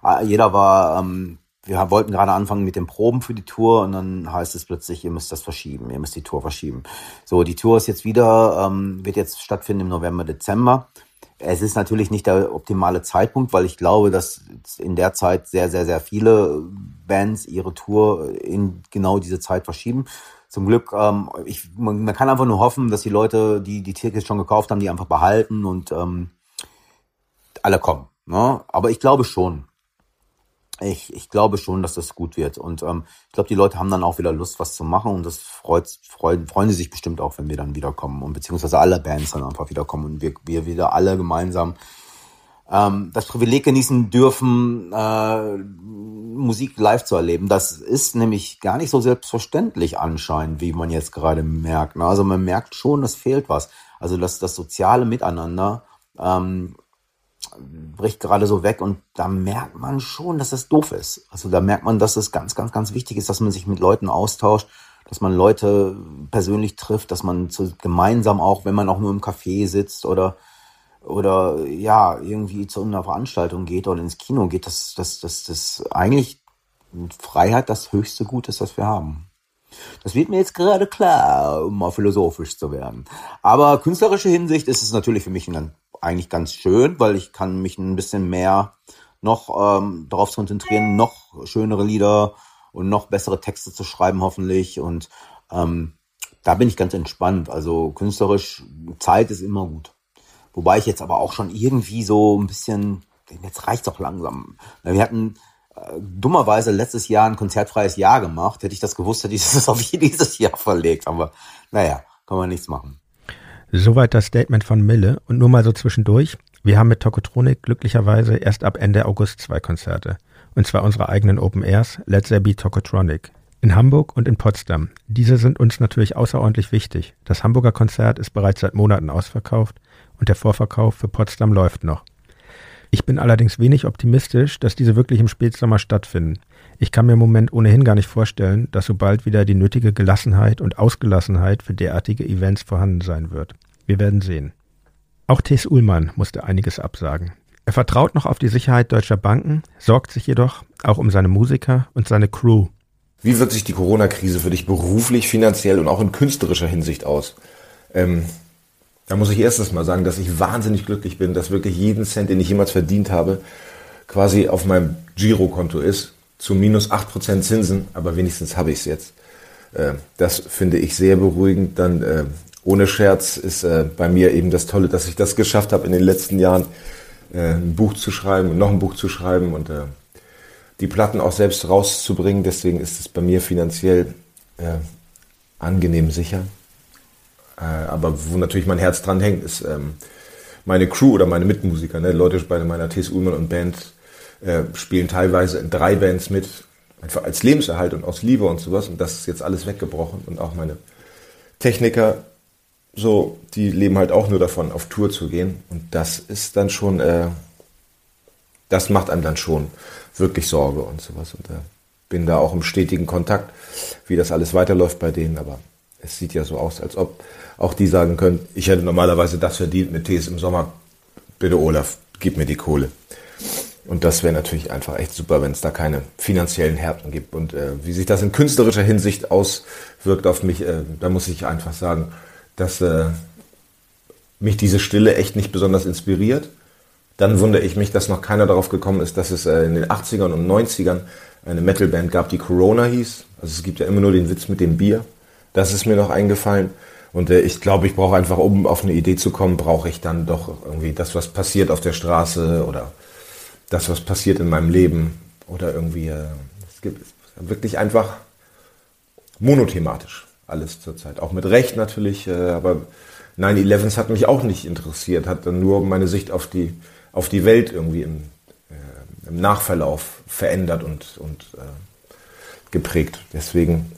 S8: Ah, jeder war, ähm, wir wollten gerade anfangen mit den Proben für die Tour und dann heißt es plötzlich, ihr müsst das verschieben, ihr müsst die Tour verschieben. So, die Tour ist jetzt wieder, ähm, wird jetzt stattfinden im November, Dezember. Es ist natürlich nicht der optimale Zeitpunkt, weil ich glaube, dass in der Zeit sehr, sehr, sehr viele Bands ihre Tour in genau diese Zeit verschieben zum Glück, ähm, ich, man, man kann einfach nur hoffen, dass die Leute, die die Tickets schon gekauft haben, die einfach behalten und ähm, alle kommen. Ne? Aber ich glaube schon. Ich, ich glaube schon, dass das gut wird. Und ähm, ich glaube, die Leute haben dann auch wieder Lust, was zu machen. Und das freut, freuen, freuen sie sich bestimmt auch, wenn wir dann wiederkommen. Und beziehungsweise alle Bands dann einfach wiederkommen und wir, wir wieder alle gemeinsam ähm, das Privileg genießen dürfen, äh, Musik live zu erleben. Das ist nämlich gar nicht so selbstverständlich anscheinend, wie man jetzt gerade merkt. Ne? Also man merkt schon, es fehlt was. Also das, das soziale Miteinander ähm, bricht gerade so weg und da merkt man schon, dass es doof ist. Also da merkt man, dass es ganz, ganz, ganz wichtig ist, dass man sich mit Leuten austauscht, dass man Leute persönlich trifft, dass man zu, gemeinsam auch, wenn man auch nur im Café sitzt oder oder ja, irgendwie zu einer Veranstaltung geht oder ins Kino geht, dass das, das, das eigentlich Freiheit das höchste Gut ist, das wir haben. Das wird mir jetzt gerade klar, um mal philosophisch zu werden. Aber künstlerische Hinsicht ist es natürlich für mich eigentlich ganz schön, weil ich kann mich ein bisschen mehr noch ähm, darauf konzentrieren, noch schönere Lieder und noch bessere Texte zu schreiben, hoffentlich. Und ähm, da bin ich ganz entspannt. Also künstlerisch, Zeit ist immer gut. Wobei ich jetzt aber auch schon irgendwie so ein bisschen, jetzt reicht's doch langsam. Wir hatten äh, dummerweise letztes Jahr ein konzertfreies Jahr gemacht. Hätte ich das gewusst, hätte ich das (laughs) auf dieses Jahr verlegt. Aber naja, kann man nichts machen.
S10: Soweit das Statement von Mille. Und nur mal so zwischendurch. Wir haben mit Tokotronik glücklicherweise erst ab Ende August zwei Konzerte. Und zwar unsere eigenen Open Airs, Let's There Be Tokotronic. In Hamburg und in Potsdam. Diese sind uns natürlich außerordentlich wichtig. Das Hamburger Konzert ist bereits seit Monaten ausverkauft und der Vorverkauf für Potsdam läuft noch. Ich bin allerdings wenig optimistisch, dass diese wirklich im Spätsommer stattfinden. Ich kann mir im Moment ohnehin gar nicht vorstellen, dass sobald wieder die nötige Gelassenheit und Ausgelassenheit für derartige Events vorhanden sein wird. Wir werden sehen. Auch Thes Ullmann musste einiges absagen. Er vertraut noch auf die Sicherheit deutscher Banken, sorgt sich jedoch auch um seine Musiker und seine Crew.
S4: Wie wirkt sich die Corona-Krise für dich beruflich, finanziell und auch in künstlerischer Hinsicht aus? Ähm, da muss ich erstens mal sagen, dass ich wahnsinnig glücklich bin, dass wirklich jeden Cent, den ich jemals verdient habe, quasi auf meinem Girokonto ist, zu minus 8% Zinsen, aber wenigstens habe ich es jetzt. Äh, das finde ich sehr beruhigend. Dann äh, ohne Scherz ist äh, bei mir eben das Tolle, dass ich das geschafft habe in den letzten Jahren, ein Buch zu schreiben und noch ein Buch zu schreiben und die Platten auch selbst rauszubringen. Deswegen ist es bei mir finanziell angenehm sicher. Äh, aber wo natürlich mein Herz dran hängt, ist ähm, meine Crew oder meine Mitmusiker. Ne? Leute bei meiner T.S. Ullmann und Band äh, spielen teilweise in drei Bands mit, einfach als Lebenserhalt und aus Liebe und sowas. Und das ist jetzt alles weggebrochen. Und auch meine Techniker, so, die leben halt auch nur davon, auf Tour zu gehen. Und das ist dann schon, äh, das macht einem dann schon wirklich Sorge und sowas. Und äh, bin da auch im stetigen Kontakt, wie das alles weiterläuft bei denen. Aber es sieht ja so aus, als ob auch die sagen können, ich hätte normalerweise das verdient mit Tees im Sommer. Bitte Olaf, gib mir die Kohle. Und das wäre natürlich einfach echt super, wenn es da keine finanziellen Härten gibt. Und äh, wie sich das in künstlerischer Hinsicht auswirkt auf mich, äh, da muss ich einfach sagen, dass äh, mich diese Stille echt nicht besonders inspiriert. Dann wundere ich mich, dass noch keiner darauf gekommen ist, dass es äh, in den 80ern und 90ern eine Metalband gab, die Corona hieß. Also es gibt ja immer nur den Witz mit dem Bier. Das ist mir noch eingefallen. Und äh, ich glaube, ich brauche einfach, um auf eine Idee zu kommen, brauche ich dann doch irgendwie das, was passiert auf der Straße oder das, was passiert in meinem Leben oder irgendwie, äh, es gibt wirklich einfach monothematisch alles zurzeit. Auch mit Recht natürlich, äh, aber 9-11 hat mich auch nicht interessiert, hat dann nur meine Sicht auf die, auf die Welt irgendwie im, äh, im Nachverlauf verändert und, und äh, geprägt. Deswegen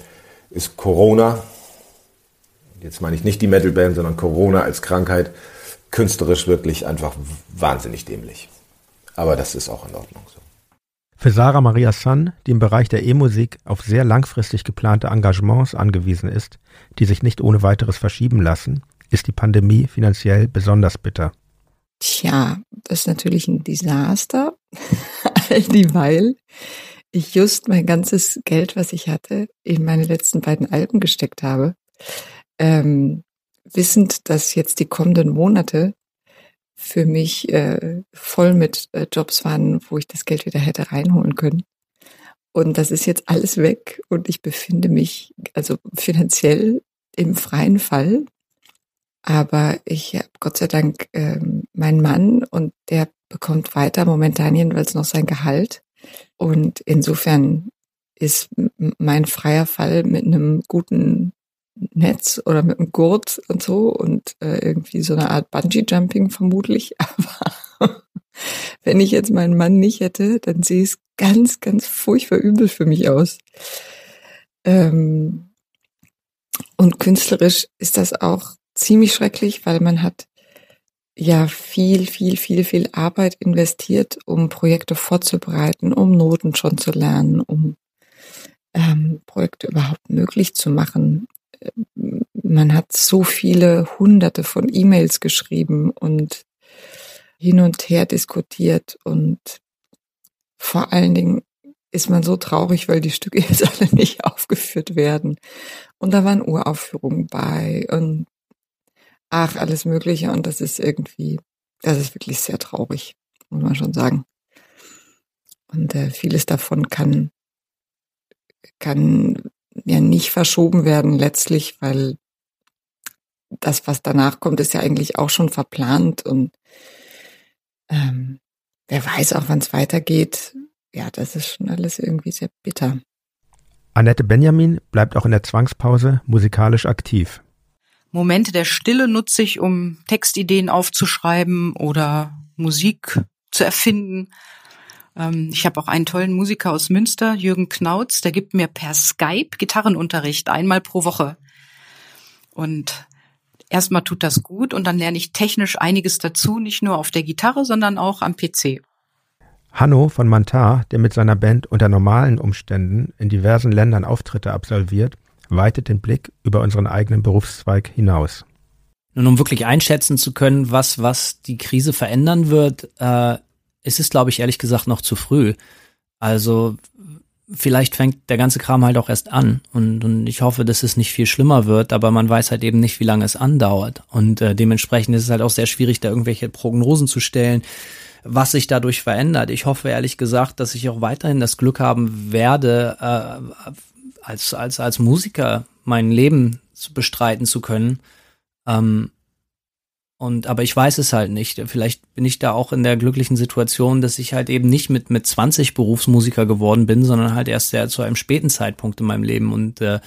S4: ist Corona, jetzt meine ich nicht die Metalband, sondern Corona als Krankheit, künstlerisch wirklich einfach wahnsinnig dämlich. Aber das ist auch in Ordnung so.
S10: Für Sarah Maria Sun, die im Bereich der E-Musik auf sehr langfristig geplante Engagements angewiesen ist, die sich nicht ohne weiteres verschieben lassen, ist die Pandemie finanziell besonders bitter.
S6: Tja, das ist natürlich ein Desaster, (laughs) all dieweil ich just mein ganzes Geld, was ich hatte, in meine letzten beiden Alben gesteckt habe, ähm, wissend, dass jetzt die kommenden Monate für mich äh, voll mit äh, Jobs waren, wo ich das Geld wieder hätte reinholen können. Und das ist jetzt alles weg und ich befinde mich also finanziell im freien Fall. Aber ich habe Gott sei Dank ähm, meinen Mann und der bekommt weiter momentan jedenfalls noch sein Gehalt. Und insofern ist mein freier Fall mit einem guten Netz oder mit einem Gurt und so und äh, irgendwie so eine Art Bungee-Jumping vermutlich. (laughs) Aber wenn ich jetzt meinen Mann nicht hätte, dann sehe es ganz, ganz furchtbar übel für mich aus. Ähm, und künstlerisch ist das auch ziemlich schrecklich, weil man hat ja viel, viel, viel, viel Arbeit investiert, um Projekte vorzubereiten, um Noten schon zu lernen, um ähm, Projekte überhaupt möglich zu machen. Man hat so viele hunderte von E-Mails geschrieben und hin und her diskutiert und vor allen Dingen ist man so traurig, weil die Stücke (laughs) jetzt alle nicht aufgeführt werden. Und da waren Uraufführungen bei und ach, alles Mögliche. Und das ist irgendwie, das ist wirklich sehr traurig, muss man schon sagen. Und äh, vieles davon kann, kann ja nicht verschoben werden letztlich, weil das, was danach kommt, ist ja eigentlich auch schon verplant und ähm, wer weiß auch, wann es weitergeht. Ja, das ist schon alles irgendwie sehr bitter.
S10: Annette Benjamin bleibt auch in der Zwangspause musikalisch aktiv.
S7: Momente der Stille nutze ich, um Textideen aufzuschreiben oder Musik zu erfinden. Ähm, ich habe auch einen tollen Musiker aus Münster, Jürgen Knautz, der gibt mir per Skype Gitarrenunterricht einmal pro Woche. Und erstmal tut das gut und dann lerne ich technisch einiges dazu, nicht nur auf der Gitarre, sondern auch am PC.
S10: Hanno von Mantar, der mit seiner Band unter normalen Umständen in diversen Ländern Auftritte absolviert, weitet den Blick über unseren eigenen Berufszweig hinaus.
S3: Nun, um wirklich einschätzen zu können, was, was die Krise verändern wird, äh, ist es, glaube ich, ehrlich gesagt noch zu früh. Also vielleicht fängt der ganze Kram halt auch erst an und, und ich hoffe, dass es nicht viel schlimmer wird, aber man weiß halt eben nicht, wie lange es andauert und äh, dementsprechend ist es halt auch sehr schwierig, da irgendwelche Prognosen zu stellen, was sich dadurch verändert. Ich hoffe ehrlich gesagt, dass ich auch weiterhin das Glück haben werde, äh, als als als Musiker mein Leben zu bestreiten zu können. Ähm, und aber ich weiß es halt nicht. Vielleicht bin ich da auch in der glücklichen Situation, dass ich halt eben nicht mit mit 20 Berufsmusiker geworden bin, sondern halt erst sehr zu einem späten Zeitpunkt in meinem Leben und äh,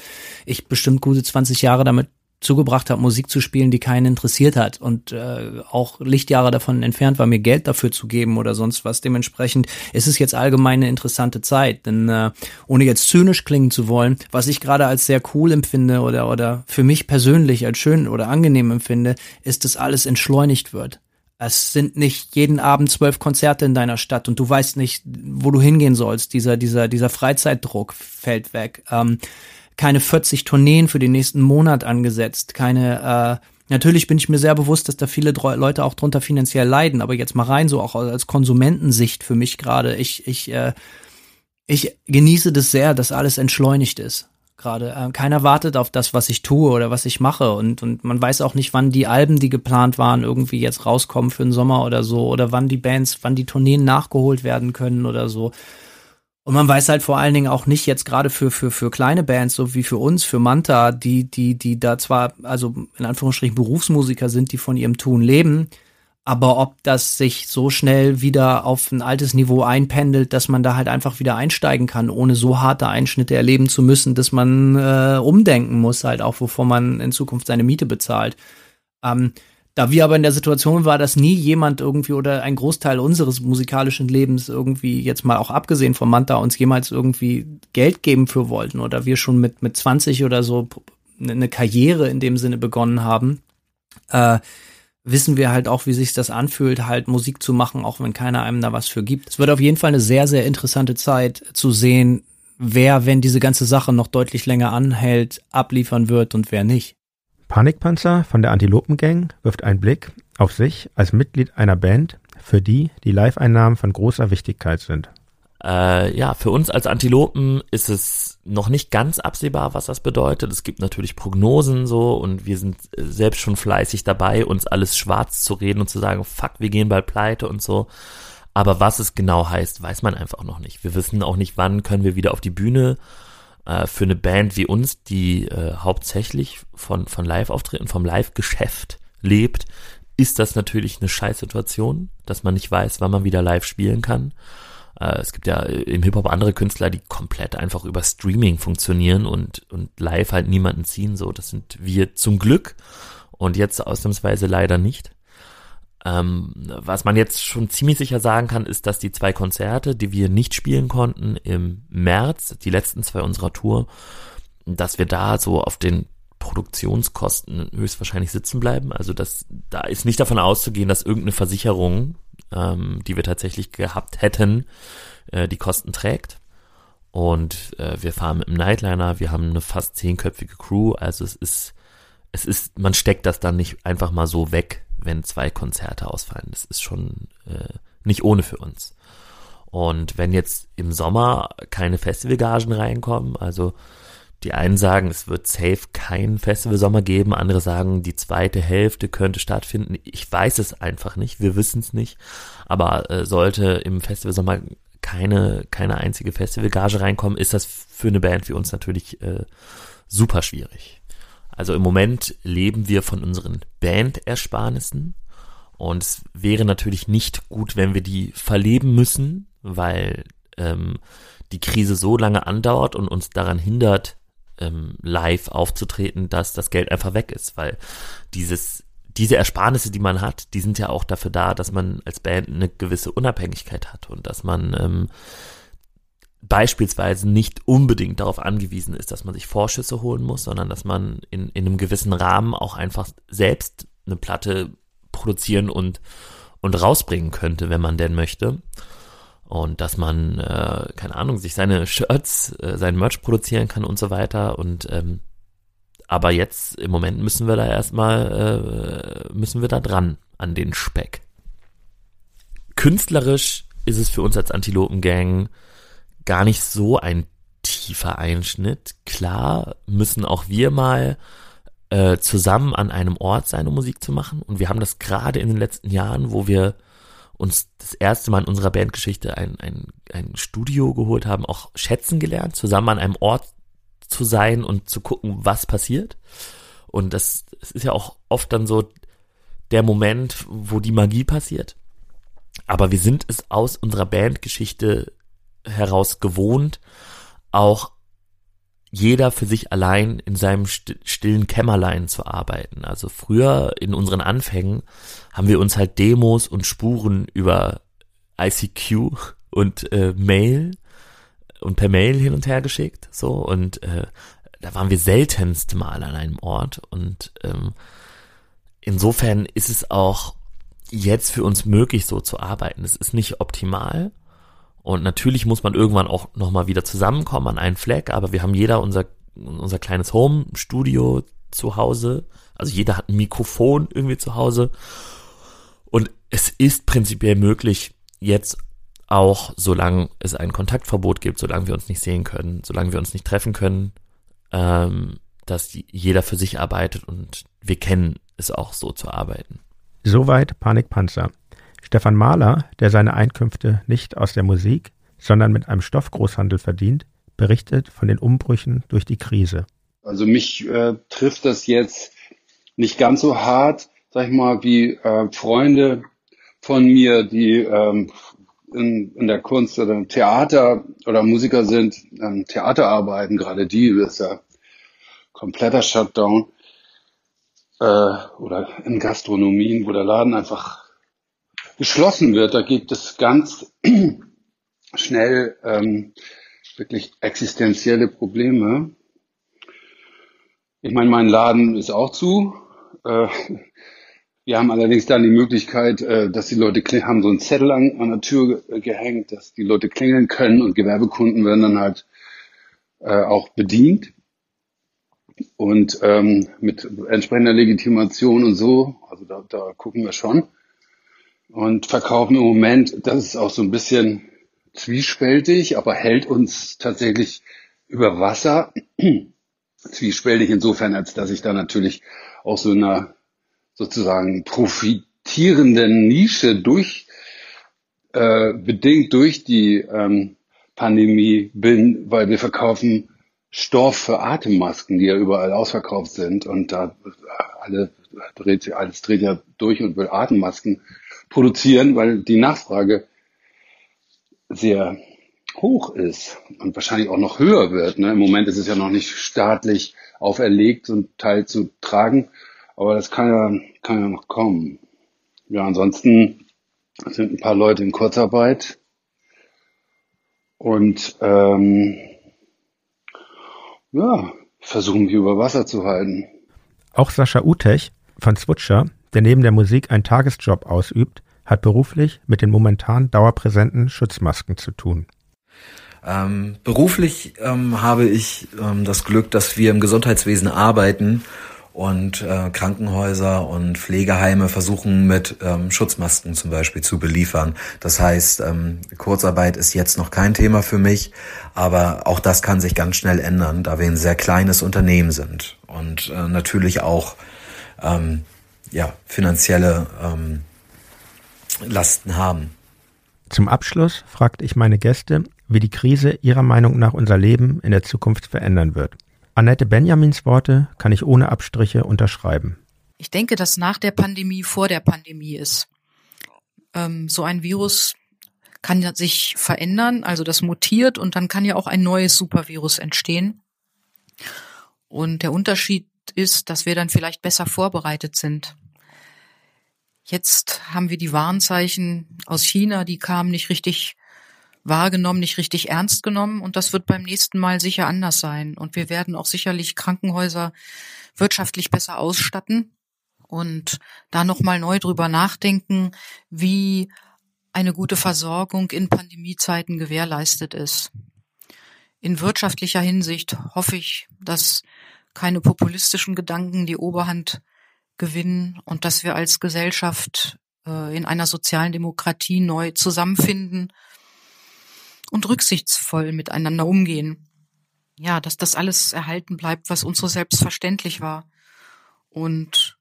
S3: ich bestimmt gute 20 Jahre damit zugebracht habe, Musik zu spielen, die keinen interessiert hat und äh, auch Lichtjahre davon entfernt war, mir Geld dafür zu geben oder sonst was. Dementsprechend ist es jetzt allgemein eine interessante Zeit, denn äh, ohne jetzt zynisch klingen zu wollen, was ich gerade als sehr cool empfinde oder oder für mich persönlich als schön oder angenehm empfinde, ist, dass alles entschleunigt wird. Es sind nicht jeden Abend zwölf Konzerte in deiner Stadt und du weißt nicht, wo du hingehen sollst. Dieser dieser dieser Freizeitdruck fällt weg. Ähm, keine 40 Tourneen für den nächsten Monat angesetzt, keine äh, Natürlich bin ich mir sehr bewusst, dass da viele Leute auch drunter finanziell leiden, aber jetzt mal rein, so auch als Konsumentensicht für mich gerade. Ich, ich, äh, ich genieße das sehr, dass alles entschleunigt ist. Gerade äh, keiner wartet auf das, was ich tue oder was ich mache und und man weiß auch nicht, wann die Alben, die geplant waren, irgendwie jetzt rauskommen für den Sommer oder so oder wann die Bands, wann die Tourneen nachgeholt werden können oder so. Und man weiß halt vor allen Dingen auch nicht jetzt gerade für, für, für kleine Bands, so wie für uns, für Manta, die, die, die da zwar, also in Anführungsstrichen Berufsmusiker sind, die von ihrem Tun leben, aber ob das sich so schnell wieder auf ein altes Niveau einpendelt, dass man da halt einfach wieder einsteigen kann, ohne so harte Einschnitte erleben zu müssen, dass man äh, umdenken muss, halt auch, wovor man in Zukunft seine Miete bezahlt. Ähm, da wir aber in der Situation war, dass nie jemand irgendwie oder ein Großteil unseres musikalischen Lebens irgendwie jetzt mal auch abgesehen von Manta uns jemals irgendwie Geld geben für wollten oder wir schon mit mit 20 oder so eine Karriere in dem Sinne begonnen haben, äh, wissen wir halt auch, wie sich das anfühlt, halt Musik zu machen, auch wenn keiner einem da was für gibt. Es wird auf jeden Fall eine sehr, sehr interessante Zeit zu sehen, wer, wenn diese ganze Sache noch deutlich länger anhält, abliefern wird und wer nicht.
S10: Panikpanzer von der Antilopengang wirft einen Blick auf sich als Mitglied einer Band, für die die Live-Einnahmen von großer Wichtigkeit sind.
S5: Äh, ja, für uns als Antilopen ist es noch nicht ganz absehbar, was das bedeutet. Es gibt natürlich Prognosen so und wir sind selbst schon fleißig dabei, uns alles schwarz zu reden und zu sagen, fuck, wir gehen bald pleite und so. Aber was es genau heißt, weiß man einfach noch nicht. Wir wissen auch nicht, wann können wir wieder auf die Bühne äh, für eine Band wie uns, die äh, hauptsächlich von, von Live-Auftritten, vom Live-Geschäft lebt, ist das natürlich eine Scheißsituation, dass man nicht weiß, wann man wieder live spielen kann. Äh, es gibt ja im Hip-Hop andere Künstler, die komplett einfach über Streaming funktionieren und, und live halt niemanden ziehen. So, das sind wir zum Glück und jetzt ausnahmsweise leider nicht. Ähm, was man jetzt schon ziemlich sicher sagen kann, ist, dass die zwei Konzerte, die wir nicht spielen konnten im März, die letzten zwei unserer Tour, dass wir da so auf den Produktionskosten höchstwahrscheinlich sitzen bleiben. Also das, da ist nicht davon auszugehen, dass irgendeine Versicherung, ähm, die wir tatsächlich gehabt hätten, äh, die Kosten trägt. Und äh, wir fahren mit einem Nightliner, wir haben eine fast zehnköpfige Crew, also es ist, es ist, man steckt das dann nicht einfach mal so weg, wenn zwei Konzerte ausfallen. Das ist schon äh, nicht ohne für uns. Und wenn jetzt im Sommer keine Festivalgagen reinkommen, also die einen sagen, es wird safe kein Festivalsommer geben, andere sagen, die zweite Hälfte könnte stattfinden. Ich weiß es einfach nicht, wir wissen es nicht. Aber äh, sollte im Festivalsommer keine, keine einzige Festivalgage reinkommen, ist das für eine Band wie uns natürlich äh, super schwierig. Also im Moment leben wir von unseren Bandersparnissen. Und es wäre natürlich nicht gut, wenn wir die verleben müssen, weil ähm, die Krise so lange andauert und uns daran hindert, ähm, live aufzutreten, dass das Geld einfach weg ist, weil dieses diese Ersparnisse, die man hat, die sind ja auch dafür da, dass man als Band eine gewisse Unabhängigkeit hat und dass man ähm, beispielsweise nicht unbedingt darauf angewiesen ist, dass man sich Vorschüsse holen muss, sondern dass man in, in einem gewissen Rahmen auch einfach selbst eine Platte produzieren und, und rausbringen könnte, wenn man denn möchte. Und dass man, äh, keine Ahnung, sich seine Shirts, äh, sein Merch produzieren kann und so weiter. Und ähm, aber jetzt im Moment müssen wir da erstmal, äh, müssen wir da dran an den Speck. Künstlerisch ist es für uns als Antilopen-Gang gar nicht so ein tiefer Einschnitt. Klar müssen auch wir mal äh, zusammen an einem Ort sein, um Musik zu machen. Und wir haben das gerade in den letzten Jahren, wo wir uns das erste Mal in unserer Bandgeschichte ein, ein, ein Studio geholt haben, auch schätzen gelernt, zusammen an einem Ort zu sein und zu gucken, was passiert. Und das, das ist ja auch oft dann so der Moment, wo die Magie passiert. Aber wir sind es aus unserer Bandgeschichte heraus gewohnt, auch jeder für sich allein in seinem stillen Kämmerlein zu arbeiten. Also früher in unseren Anfängen haben wir uns halt Demos und Spuren über ICQ und äh, Mail und per Mail hin und her geschickt. So und äh, da waren wir seltenst mal an einem Ort und ähm, insofern ist es auch jetzt für uns möglich, so zu arbeiten. Es ist nicht optimal, und natürlich muss man irgendwann auch nochmal wieder zusammenkommen an einen Fleck, aber wir haben jeder unser, unser kleines Home-Studio zu Hause. Also jeder hat ein Mikrofon irgendwie zu Hause. Und es ist prinzipiell möglich, jetzt auch, solange es ein Kontaktverbot gibt, solange wir uns nicht sehen können, solange wir uns nicht treffen können, ähm, dass jeder für sich arbeitet und wir kennen es auch so zu arbeiten.
S10: Soweit Panikpanzer. Stefan Mahler, der seine Einkünfte nicht aus der Musik, sondern mit einem Stoffgroßhandel verdient, berichtet von den Umbrüchen durch die Krise.
S2: Also mich äh, trifft das jetzt nicht ganz so hart, sag ich mal, wie äh, Freunde von mir, die ähm, in, in der Kunst oder im Theater oder Musiker sind, ähm, Theater arbeiten, gerade die, ist ja kompletter Shutdown. Äh, oder in Gastronomien, wo der Laden einfach geschlossen wird, da gibt es ganz (clears throat) schnell ähm, wirklich existenzielle Probleme. Ich meine, mein Laden ist auch zu. Äh, wir haben allerdings dann die Möglichkeit, äh, dass die Leute haben so einen Zettel an, an der Tür gehängt, dass die Leute klingeln können und Gewerbekunden werden dann halt äh, auch bedient. Und ähm, mit entsprechender Legitimation und so, also da, da gucken wir schon und verkaufen im Moment, das ist auch so ein bisschen zwiespältig, aber hält uns tatsächlich über Wasser. (clears throat) zwiespältig insofern, als dass ich da natürlich auch so einer sozusagen profitierenden Nische durch äh, bedingt durch die ähm, Pandemie bin, weil wir verkaufen Stoff für Atemmasken, die ja überall ausverkauft sind und da alle dreht sich alles dreht ja durch und will Atemmasken produzieren, weil die Nachfrage sehr hoch ist und wahrscheinlich auch noch höher wird. Ne? Im Moment ist es ja noch nicht staatlich auferlegt, so ein Teil zu tragen, aber das kann ja, kann ja noch kommen. Ja, ansonsten sind ein paar Leute in Kurzarbeit und ähm, ja, versuchen wir über Wasser zu halten.
S10: Auch Sascha Utech von Switcher der neben der Musik einen Tagesjob ausübt, hat beruflich mit den momentan dauerpräsenten Schutzmasken zu tun.
S1: Ähm, beruflich ähm, habe ich ähm, das Glück, dass wir im Gesundheitswesen arbeiten und äh, Krankenhäuser und Pflegeheime versuchen mit ähm, Schutzmasken zum Beispiel zu beliefern. Das heißt, ähm, Kurzarbeit ist jetzt noch kein Thema für mich, aber auch das kann sich ganz schnell ändern, da wir ein sehr kleines Unternehmen sind und äh, natürlich auch ähm, ja, finanzielle ähm, Lasten haben.
S10: Zum Abschluss fragte ich meine Gäste, wie die Krise ihrer Meinung nach unser Leben in der Zukunft verändern wird. Annette Benjamins Worte kann ich ohne Abstriche unterschreiben.
S7: Ich denke, dass nach der Pandemie vor der Pandemie ist. Ähm, so ein Virus kann sich verändern, also das mutiert und dann kann ja auch ein neues Supervirus entstehen. Und der Unterschied ist, dass wir dann vielleicht besser vorbereitet sind. Jetzt haben wir die Warnzeichen aus China, die kamen nicht richtig wahrgenommen, nicht richtig ernst genommen. Und das wird beim nächsten Mal sicher anders sein. Und wir werden auch sicherlich Krankenhäuser wirtschaftlich besser ausstatten und da nochmal neu drüber nachdenken, wie eine gute Versorgung in Pandemiezeiten gewährleistet ist. In wirtschaftlicher Hinsicht hoffe ich, dass keine populistischen Gedanken die Oberhand gewinnen und dass wir als Gesellschaft äh, in einer sozialen Demokratie neu zusammenfinden und rücksichtsvoll miteinander umgehen. Ja, dass das alles erhalten bleibt, was uns so selbstverständlich war. Und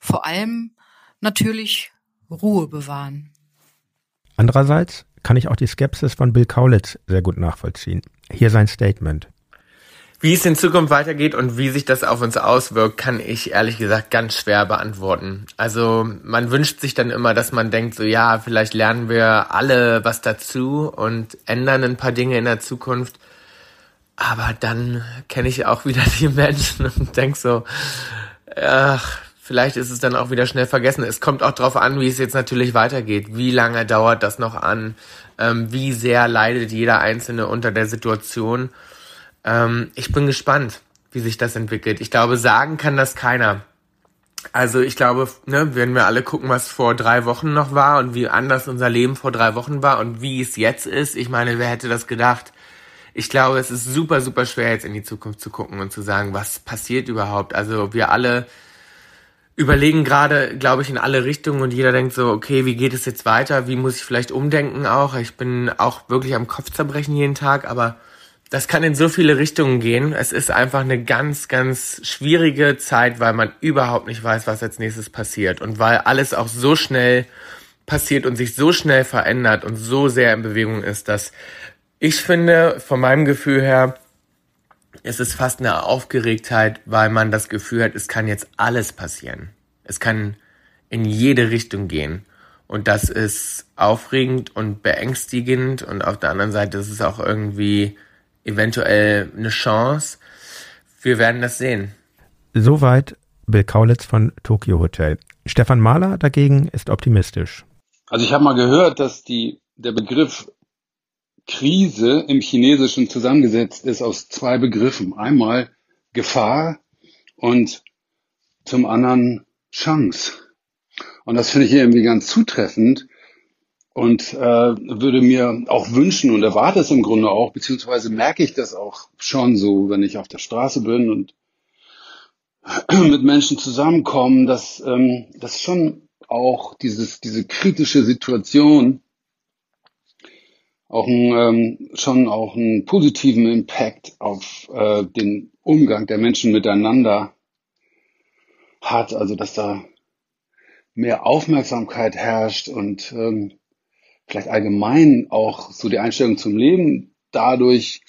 S7: vor allem natürlich Ruhe bewahren.
S10: Andererseits kann ich auch die Skepsis von Bill Kaulitz sehr gut nachvollziehen. Hier sein Statement.
S9: Wie es in Zukunft weitergeht und wie sich das auf uns auswirkt, kann ich ehrlich gesagt ganz schwer beantworten. Also man wünscht sich dann immer, dass man denkt, so ja, vielleicht lernen wir alle was dazu und ändern ein paar Dinge in der Zukunft. Aber dann kenne ich auch wieder (laughs) die Menschen und denke so, ach, vielleicht ist es dann auch wieder schnell vergessen. Es kommt auch darauf an, wie es jetzt natürlich weitergeht. Wie lange dauert das noch an? Ähm, wie sehr leidet jeder Einzelne unter der Situation? Ähm, ich bin gespannt, wie sich das entwickelt. Ich glaube, sagen kann das keiner. Also ich glaube, ne, wenn wir alle gucken, was vor drei Wochen noch war und wie anders unser Leben vor drei Wochen war und wie es jetzt ist, ich meine, wer hätte das gedacht? Ich glaube, es ist super, super schwer, jetzt in die Zukunft zu gucken und zu sagen, was passiert überhaupt. Also wir alle überlegen gerade, glaube ich, in alle Richtungen und jeder denkt so, okay, wie geht es jetzt weiter? Wie muss ich vielleicht umdenken auch? Ich bin auch wirklich am Kopf zerbrechen jeden Tag, aber das kann in so viele Richtungen gehen. Es ist einfach eine ganz, ganz schwierige Zeit, weil man überhaupt nicht weiß, was als nächstes passiert und weil alles auch so schnell passiert und sich so schnell verändert und so sehr in Bewegung ist, dass ich finde, von meinem Gefühl her, es ist fast eine Aufgeregtheit, weil man das Gefühl hat, es kann jetzt alles passieren. Es kann in jede Richtung gehen. Und das ist aufregend und beängstigend und auf der anderen Seite ist es auch irgendwie eventuell eine Chance. Wir werden das sehen.
S10: Soweit Bill Kaulitz von Tokyo Hotel. Stefan Mahler dagegen ist optimistisch.
S2: Also ich habe mal gehört, dass die, der Begriff Krise im Chinesischen zusammengesetzt ist aus zwei Begriffen. Einmal Gefahr und zum anderen Chance. Und das finde ich irgendwie ganz zutreffend, und äh, würde mir auch wünschen und erwarte es im Grunde auch, beziehungsweise merke ich das auch schon so, wenn ich auf der Straße bin und (clears throat) mit Menschen zusammenkommen, dass ähm, das schon auch dieses diese kritische Situation auch ein, ähm, schon auch einen positiven Impact auf äh, den Umgang der Menschen miteinander hat, also dass da mehr Aufmerksamkeit herrscht und ähm, vielleicht allgemein auch so die Einstellung zum Leben dadurch,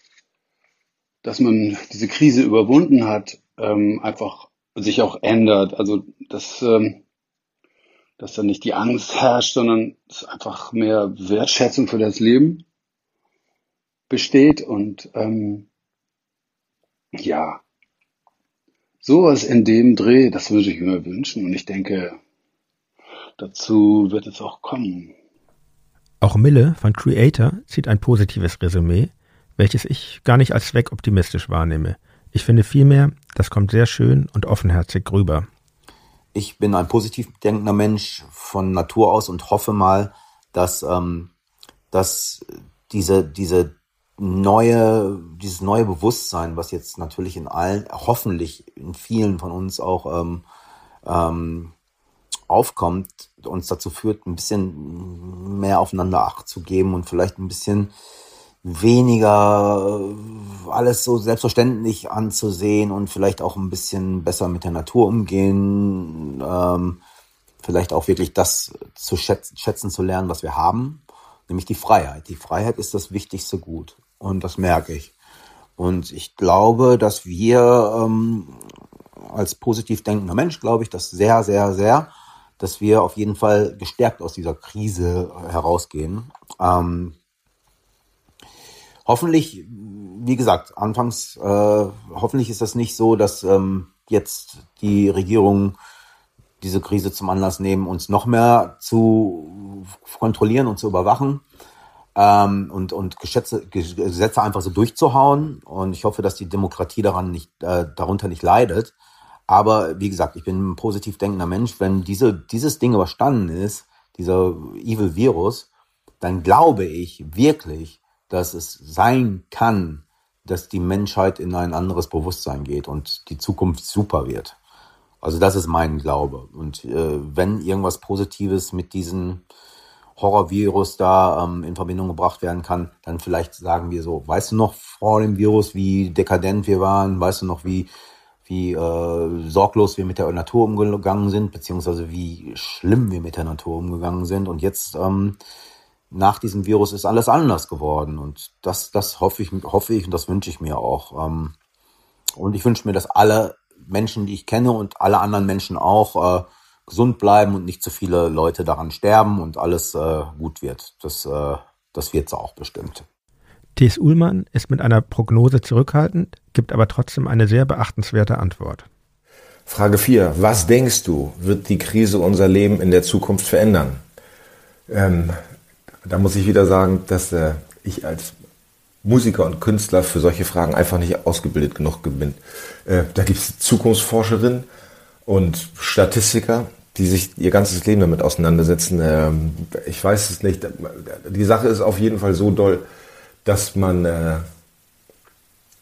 S2: dass man diese Krise überwunden hat, ähm, einfach sich auch ändert. Also dass, ähm, dass dann nicht die Angst herrscht, sondern dass einfach mehr Wertschätzung für das Leben besteht und ähm, ja, sowas in dem Dreh, das würde ich mir wünschen und ich denke, dazu wird es auch kommen.
S10: Auch Mille von Creator zieht ein positives Resümee, welches ich gar nicht als zweckoptimistisch wahrnehme. Ich finde vielmehr, das kommt sehr schön und offenherzig rüber.
S8: Ich bin ein positiv denkender Mensch von Natur aus und hoffe mal, dass, ähm, dass diese, diese neue, dieses neue Bewusstsein, was jetzt natürlich in allen, hoffentlich in vielen von uns auch ähm, ähm, aufkommt, uns dazu führt, ein bisschen mehr aufeinander Acht zu geben und vielleicht ein bisschen weniger äh, alles so selbstverständlich anzusehen und vielleicht auch ein bisschen besser mit der Natur umgehen, ähm, vielleicht auch wirklich das zu schätzen, schätzen zu lernen, was wir haben, nämlich die Freiheit. Die Freiheit ist das wichtigste Gut und das merke ich. Und ich glaube, dass wir ähm, als positiv denkender Mensch, glaube ich, das sehr, sehr, sehr dass wir auf jeden Fall gestärkt aus dieser Krise herausgehen. Ähm, hoffentlich, wie gesagt, anfangs, äh, hoffentlich ist das nicht so, dass ähm, jetzt die Regierung diese Krise zum Anlass nehmen, uns noch mehr zu kontrollieren und zu überwachen. ähm, und, und Gesetze, Gesetze einfach so durchzuhauen. Und ich hoffe, dass die Demokratie daran nicht, äh, darunter nicht leidet. Aber wie gesagt, ich bin ein positiv denkender Mensch. Wenn diese, dieses Ding überstanden ist, dieser Evil Virus, dann glaube ich wirklich, dass es sein kann, dass die Menschheit in ein anderes Bewusstsein geht und die Zukunft super wird. Also das ist mein Glaube. Und äh, wenn irgendwas Positives mit diesem Horrorvirus da ähm, in Verbindung gebracht werden kann, dann vielleicht sagen wir so, weißt du noch vor dem Virus, wie dekadent wir waren, weißt du noch, wie, wie äh, sorglos wir mit der Natur umgegangen sind, beziehungsweise wie schlimm wir mit der Natur umgegangen sind. Und jetzt ähm, nach diesem Virus ist alles anders geworden. Und das, das hoffe ich, hoffe ich und das wünsche ich mir auch. Ähm, und ich wünsche mir, dass alle Menschen, die ich kenne und alle anderen Menschen auch äh, gesund bleiben und nicht zu viele Leute daran sterben und alles äh, gut wird. Das, äh, das wird es auch bestimmt.
S10: T.S. Ullmann ist mit einer Prognose zurückhaltend, gibt aber trotzdem eine sehr beachtenswerte Antwort.
S4: Frage 4. Was denkst du, wird die Krise unser Leben in der Zukunft verändern? Ähm, da muss ich wieder sagen, dass äh, ich als Musiker und Künstler für solche Fragen einfach nicht ausgebildet genug bin. Äh, da gibt es Zukunftsforscherinnen und Statistiker, die sich ihr ganzes Leben damit auseinandersetzen. Ähm, ich weiß es nicht. Die Sache ist auf jeden Fall so doll, dass man äh,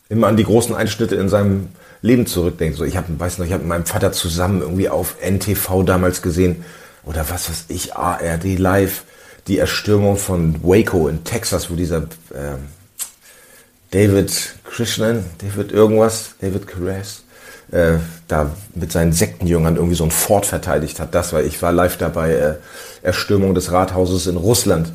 S4: immer an die großen Einschnitte in seinem Leben zurückdenkt. So, ich habe, weiß noch, ich habe mit meinem Vater zusammen irgendwie auf NTV damals gesehen oder was weiß ich, ARD Live die Erstürmung von Waco in Texas, wo dieser äh, David Krishnan, David irgendwas, David Caress, äh, da mit seinen Sektenjüngern irgendwie so ein Fort verteidigt hat. Das war, ich war live dabei, äh, Erstürmung des Rathauses in Russland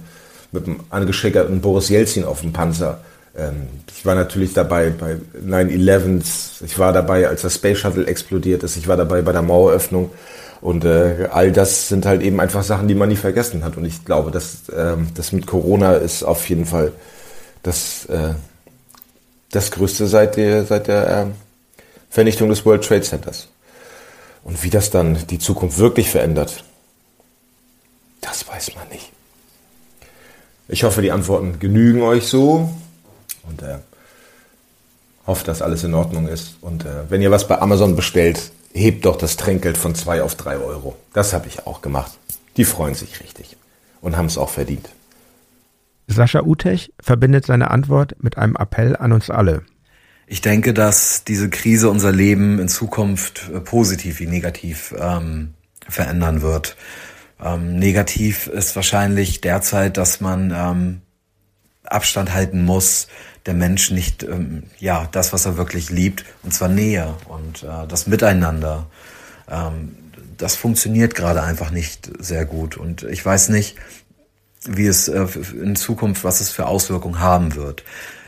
S4: mit dem angeschickerten Boris Jelzin auf dem Panzer. Ähm, ich war natürlich dabei bei 9-11, ich war dabei, als das Space Shuttle explodiert ist, ich war dabei bei der Maueröffnung. Und äh, all das sind halt eben einfach Sachen, die man nie vergessen hat. Und ich glaube, dass äh, das mit Corona ist auf jeden Fall das, äh, das Größte seit der, seit der äh, Vernichtung des World Trade Centers. Und wie das dann die Zukunft wirklich verändert, das weiß man nicht. Ich hoffe, die Antworten genügen euch so und äh, hoffe, dass alles in Ordnung ist. Und äh, wenn ihr was bei Amazon bestellt, hebt doch das Trinkgeld von zwei auf drei Euro. Das habe ich auch gemacht. Die freuen sich richtig und haben es auch verdient.
S10: Sascha Utech verbindet seine Antwort mit einem Appell an uns alle.
S1: Ich denke, dass diese Krise unser Leben in Zukunft äh, positiv wie negativ ähm, verändern wird. Ähm, negativ ist wahrscheinlich derzeit, dass man ähm, Abstand halten muss, der Mensch nicht ähm, ja das, was er wirklich liebt, und zwar Nähe und äh, das Miteinander. Ähm, das funktioniert gerade einfach nicht sehr gut und ich weiß nicht, wie es äh, in Zukunft, was es für Auswirkungen haben wird.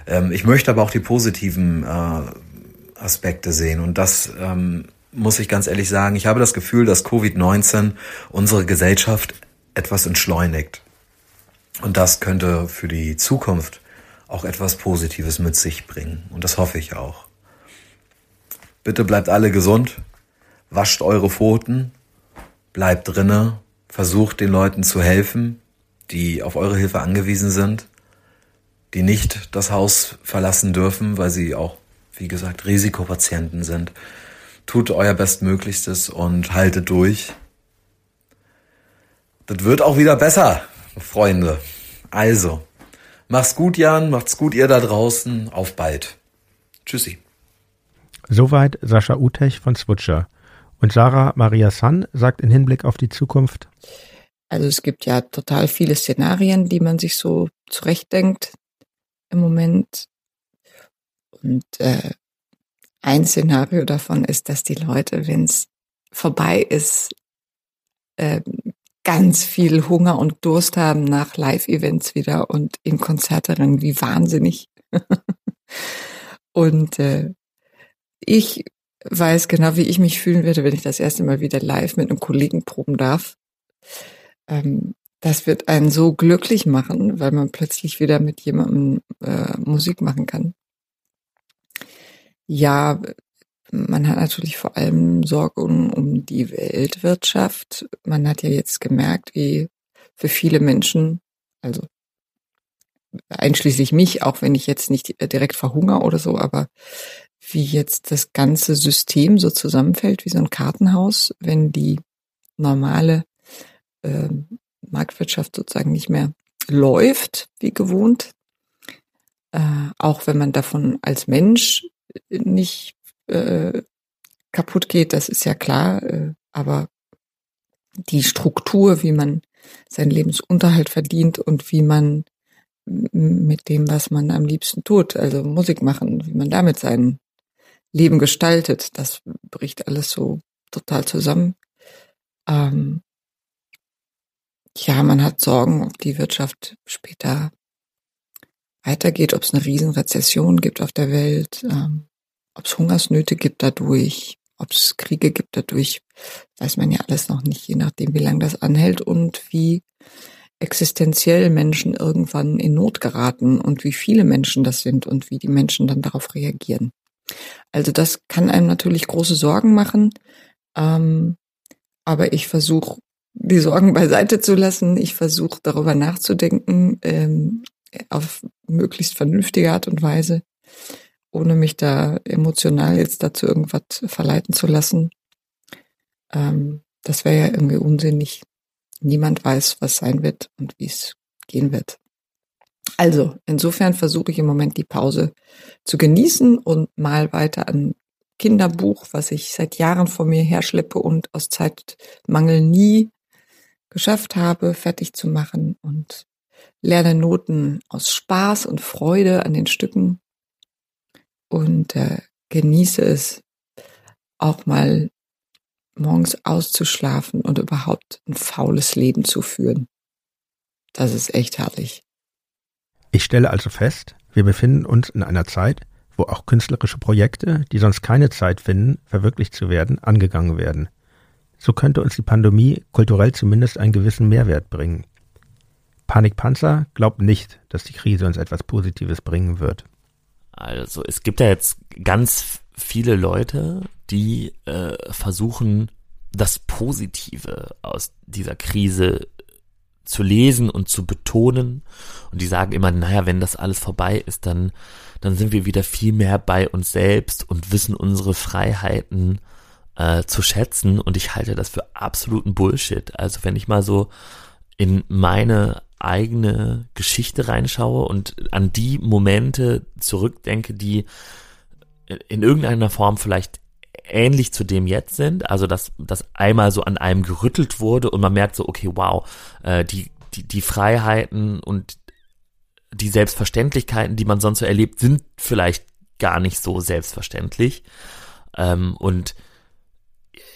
S1: Ähm, ich möchte aber auch die positiven äh, Aspekte sehen und das ähm, muss ich ganz ehrlich sagen. Ich habe das Gefühl, dass Covid-19 unsere Gesellschaft etwas entschleunigt. Und das könnte für die Zukunft auch etwas Positives mit sich bringen. Und das hoffe ich auch. Bitte bleibt alle gesund, wascht eure Pfoten, bleibt drinne, versucht den Leuten zu helfen, die auf eure Hilfe angewiesen sind, die nicht das Haus verlassen dürfen, weil sie auch, wie gesagt, Risikopatienten sind. Tut euer Bestmöglichstes und haltet durch. Das wird auch wieder besser, Freunde. Also, Mach's gut, Jan. Macht's gut, ihr da draußen. Auf bald. Tschüssi.
S10: Soweit Sascha Utech von Switcher. Und Sarah Maria San sagt in Hinblick auf die Zukunft.
S6: Also es gibt ja total viele Szenarien, die man sich so zurechtdenkt im Moment. Und äh, ein Szenario davon ist, dass die Leute, wenn es vorbei ist, äh, ganz viel Hunger und Durst haben nach Live-Events wieder und in Konzerte rennen wie wahnsinnig. (laughs) und äh, ich weiß genau, wie ich mich fühlen werde, wenn ich das erste Mal wieder live mit einem Kollegen proben darf. Ähm, das wird einen so glücklich machen, weil man plötzlich wieder mit jemandem äh, Musik machen kann. Ja, man hat natürlich vor allem Sorgen um die Weltwirtschaft. Man hat ja jetzt gemerkt, wie für viele Menschen, also einschließlich mich, auch wenn ich jetzt nicht direkt verhungere oder so, aber wie jetzt das ganze System so zusammenfällt, wie so ein Kartenhaus, wenn die normale äh, Marktwirtschaft sozusagen nicht mehr läuft wie gewohnt, äh, auch wenn man davon als Mensch nicht äh, kaputt geht, das ist ja klar, äh, aber die Struktur, wie man seinen Lebensunterhalt verdient und wie man mit dem, was man am liebsten tut, also Musik machen, wie man damit sein Leben gestaltet, das bricht alles so total zusammen. Ähm, ja, man hat Sorgen, ob die Wirtschaft später weitergeht, ob es eine Riesenrezession gibt auf der Welt, ähm, ob es Hungersnöte gibt dadurch, ob es Kriege gibt dadurch, weiß man ja alles noch nicht, je nachdem, wie lange das anhält und wie existenziell Menschen irgendwann in Not geraten und wie viele Menschen das sind und wie die Menschen dann darauf reagieren. Also das kann einem natürlich große Sorgen machen, ähm, aber ich versuche die Sorgen beiseite zu lassen. Ich versuche darüber nachzudenken ähm, auf möglichst vernünftige Art und Weise, ohne mich da emotional jetzt dazu irgendwas verleiten zu lassen. Ähm, das wäre ja irgendwie unsinnig. Niemand weiß, was sein wird und wie es gehen wird. Also, insofern versuche ich im Moment die Pause zu genießen und mal weiter an Kinderbuch, was ich seit Jahren vor mir herschleppe und aus Zeitmangel nie geschafft habe, fertig zu machen und lerne Noten aus Spaß und Freude an den Stücken und äh, genieße es auch mal morgens auszuschlafen und überhaupt ein faules Leben zu führen. Das ist echt herrlich.
S10: Ich stelle also fest, wir befinden uns in einer Zeit, wo auch künstlerische Projekte, die sonst keine Zeit finden, verwirklicht zu werden, angegangen werden. So könnte uns die Pandemie kulturell zumindest einen gewissen Mehrwert bringen. Panikpanzer glaubt nicht, dass die Krise uns etwas Positives bringen wird.
S5: Also es gibt ja jetzt ganz viele Leute, die äh, versuchen, das Positive aus dieser Krise zu lesen und zu betonen. Und die sagen immer, naja, wenn das alles vorbei ist, dann, dann sind wir wieder viel mehr bei uns selbst und wissen unsere Freiheiten äh, zu schätzen. Und ich halte das für absoluten Bullshit. Also wenn ich mal so in meine eigene Geschichte reinschaue und an die Momente zurückdenke, die in irgendeiner Form vielleicht ähnlich zu dem jetzt sind, also dass das einmal so an einem gerüttelt wurde und man merkt so, okay, wow, äh, die, die, die Freiheiten und die Selbstverständlichkeiten, die man sonst so erlebt, sind vielleicht gar nicht so selbstverständlich. Ähm, und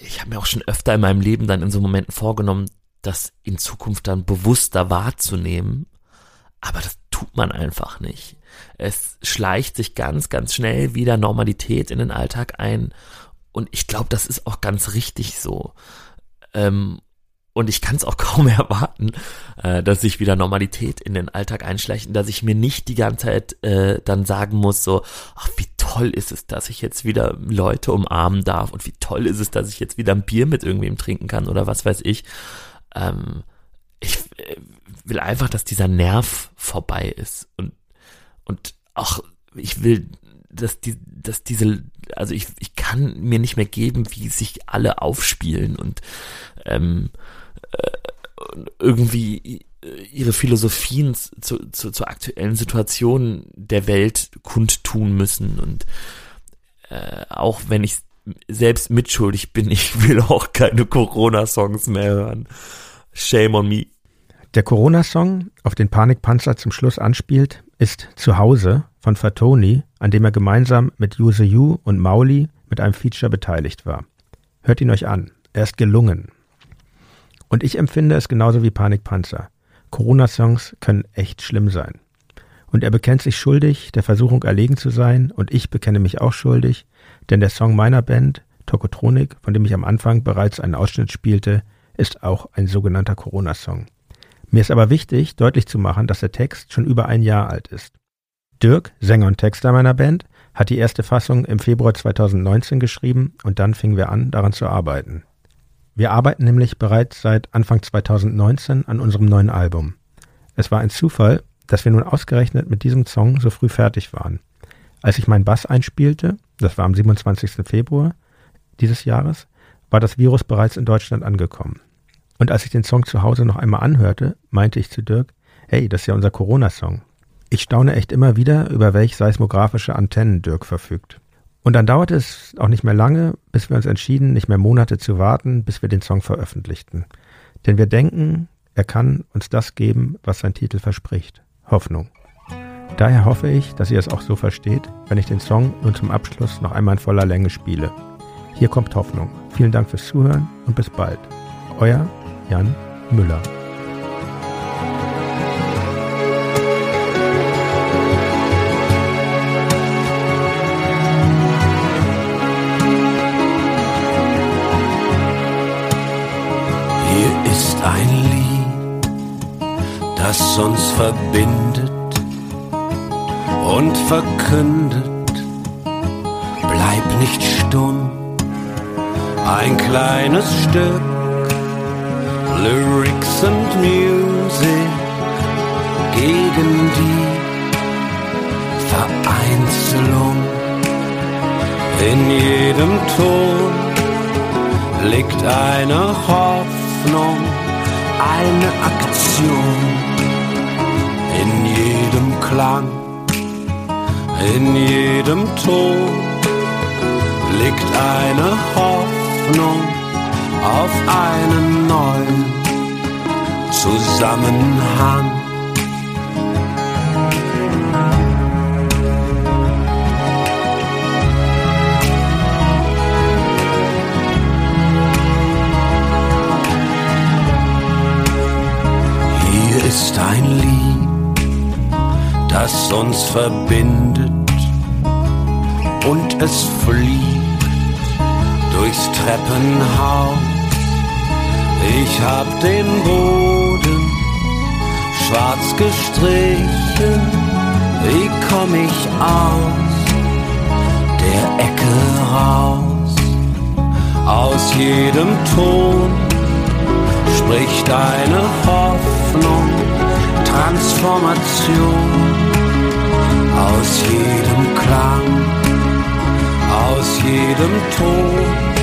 S5: ich habe mir auch schon öfter in meinem Leben dann in so Momenten vorgenommen, das in Zukunft dann bewusster wahrzunehmen. Aber das tut man einfach nicht. Es schleicht sich ganz, ganz schnell wieder Normalität in den Alltag ein. Und ich glaube, das ist auch ganz richtig so. Ähm, und ich kann es auch (laughs) kaum erwarten, äh, dass sich wieder Normalität in den Alltag einschleicht und dass ich mir nicht die ganze Zeit äh, dann sagen muss, so, ach, wie toll ist es, dass ich jetzt wieder Leute umarmen darf und wie toll ist es, dass ich jetzt wieder ein Bier mit irgendwem trinken kann oder was weiß ich. Ähm, ich äh, will einfach, dass dieser Nerv vorbei ist. Und und auch ich will, dass die, dass diese, also ich, ich kann mir nicht mehr geben, wie sich alle aufspielen und ähm, äh, irgendwie ihre Philosophien zu, zu, zur aktuellen Situation der Welt kundtun müssen. Und äh, auch wenn ich selbst mitschuldig bin, (laughs) ich will auch keine Corona-Songs mehr hören. Shame on me.
S10: Der Corona-Song, auf den Panikpanzer zum Schluss anspielt, ist Zuhause von Fatoni, an dem er gemeinsam mit Yuse Yu und Mauli mit einem Feature beteiligt war. Hört ihn euch an. Er ist gelungen. Und ich empfinde es genauso wie Panikpanzer. Corona-Songs können echt schlimm sein. Und er bekennt sich schuldig, der Versuchung erlegen zu sein, und ich bekenne mich auch schuldig, denn der Song meiner Band, Tokotronik, von dem ich am Anfang bereits einen Ausschnitt spielte, ist auch ein sogenannter Corona-Song. Mir ist aber wichtig, deutlich zu machen, dass der Text schon über ein Jahr alt ist. Dirk, Sänger und Texter meiner Band, hat die erste Fassung im Februar 2019 geschrieben und dann fingen wir an, daran zu arbeiten. Wir arbeiten nämlich bereits seit Anfang 2019 an unserem neuen Album. Es war ein Zufall, dass wir nun ausgerechnet mit diesem Song so früh fertig waren. Als ich meinen Bass einspielte, das war am 27. Februar dieses Jahres, war das Virus bereits in Deutschland angekommen. Und als ich den Song zu Hause noch einmal anhörte, meinte ich zu Dirk, hey, das ist ja unser Corona-Song. Ich staune echt immer wieder, über welch seismografische Antennen Dirk verfügt. Und dann dauerte es auch nicht mehr lange, bis wir uns entschieden, nicht mehr Monate zu warten, bis wir den Song veröffentlichten. Denn wir denken, er kann uns das geben, was sein Titel verspricht. Hoffnung. Daher hoffe ich, dass ihr es auch so versteht, wenn ich den Song nun zum Abschluss noch einmal in voller Länge spiele. Hier kommt Hoffnung. Vielen Dank fürs Zuhören und bis bald. Euer Jan Müller.
S11: Hier ist ein Lied, das uns verbindet und verkündet, bleib nicht stumm, ein kleines Stück Lyrics and Music gegen die Vereinzelung. In jedem Ton liegt eine Hoffnung, eine Aktion. In jedem Klang, in jedem Ton liegt eine Hoffnung auf einen neuen Zusammenhang. Hier ist ein Lied, uns verbindet und es fliegt durchs Treppenhaus. Ich hab den Boden schwarz gestrichen. Wie komm ich aus der Ecke raus? Aus jedem Ton spricht eine Hoffnung, Transformation. Aus jedem Klang, aus jedem Ton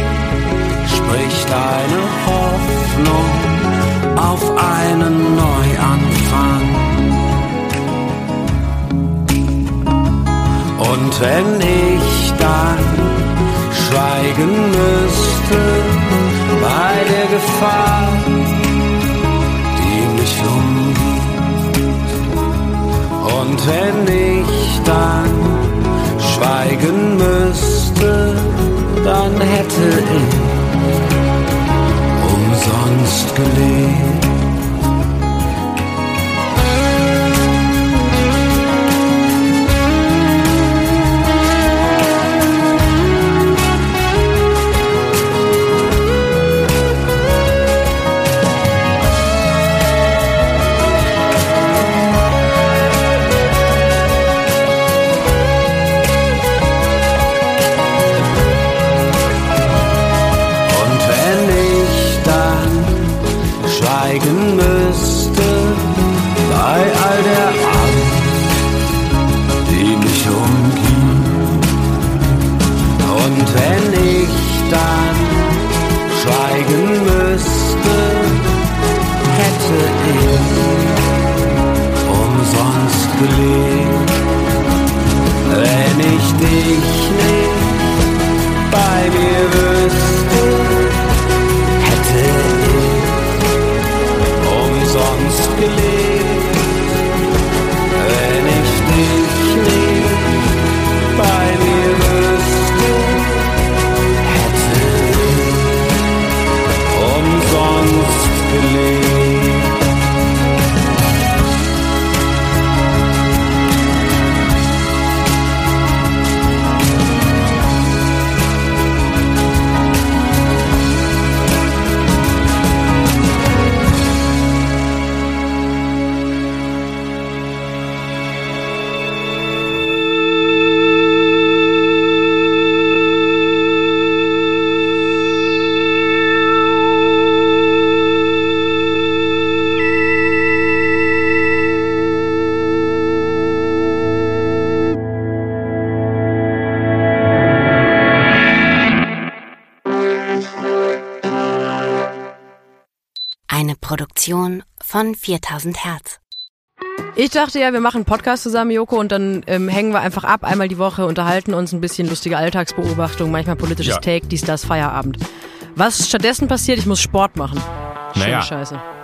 S11: spricht eine Hoffnung auf einen Neuanfang. Und wenn ich dann schweigen müsste bei der Gefahr, und wenn ich dann schweigen müsste, dann hätte ich umsonst gelebt.
S12: Blick, wenn ich dich nicht bei mir wüsste, hätte ich umsonst gelebt. Von 4000 Hertz.
S13: Ich dachte ja, wir machen einen Podcast zusammen, Joko, und dann ähm, hängen wir einfach ab, einmal die Woche, unterhalten uns ein bisschen lustige Alltagsbeobachtung, manchmal politisches
S14: Ja.
S13: Take, dies, das, Feierabend. Was stattdessen passiert, ich muss Sport machen. Schöne
S14: Naja,
S13: Scheiße.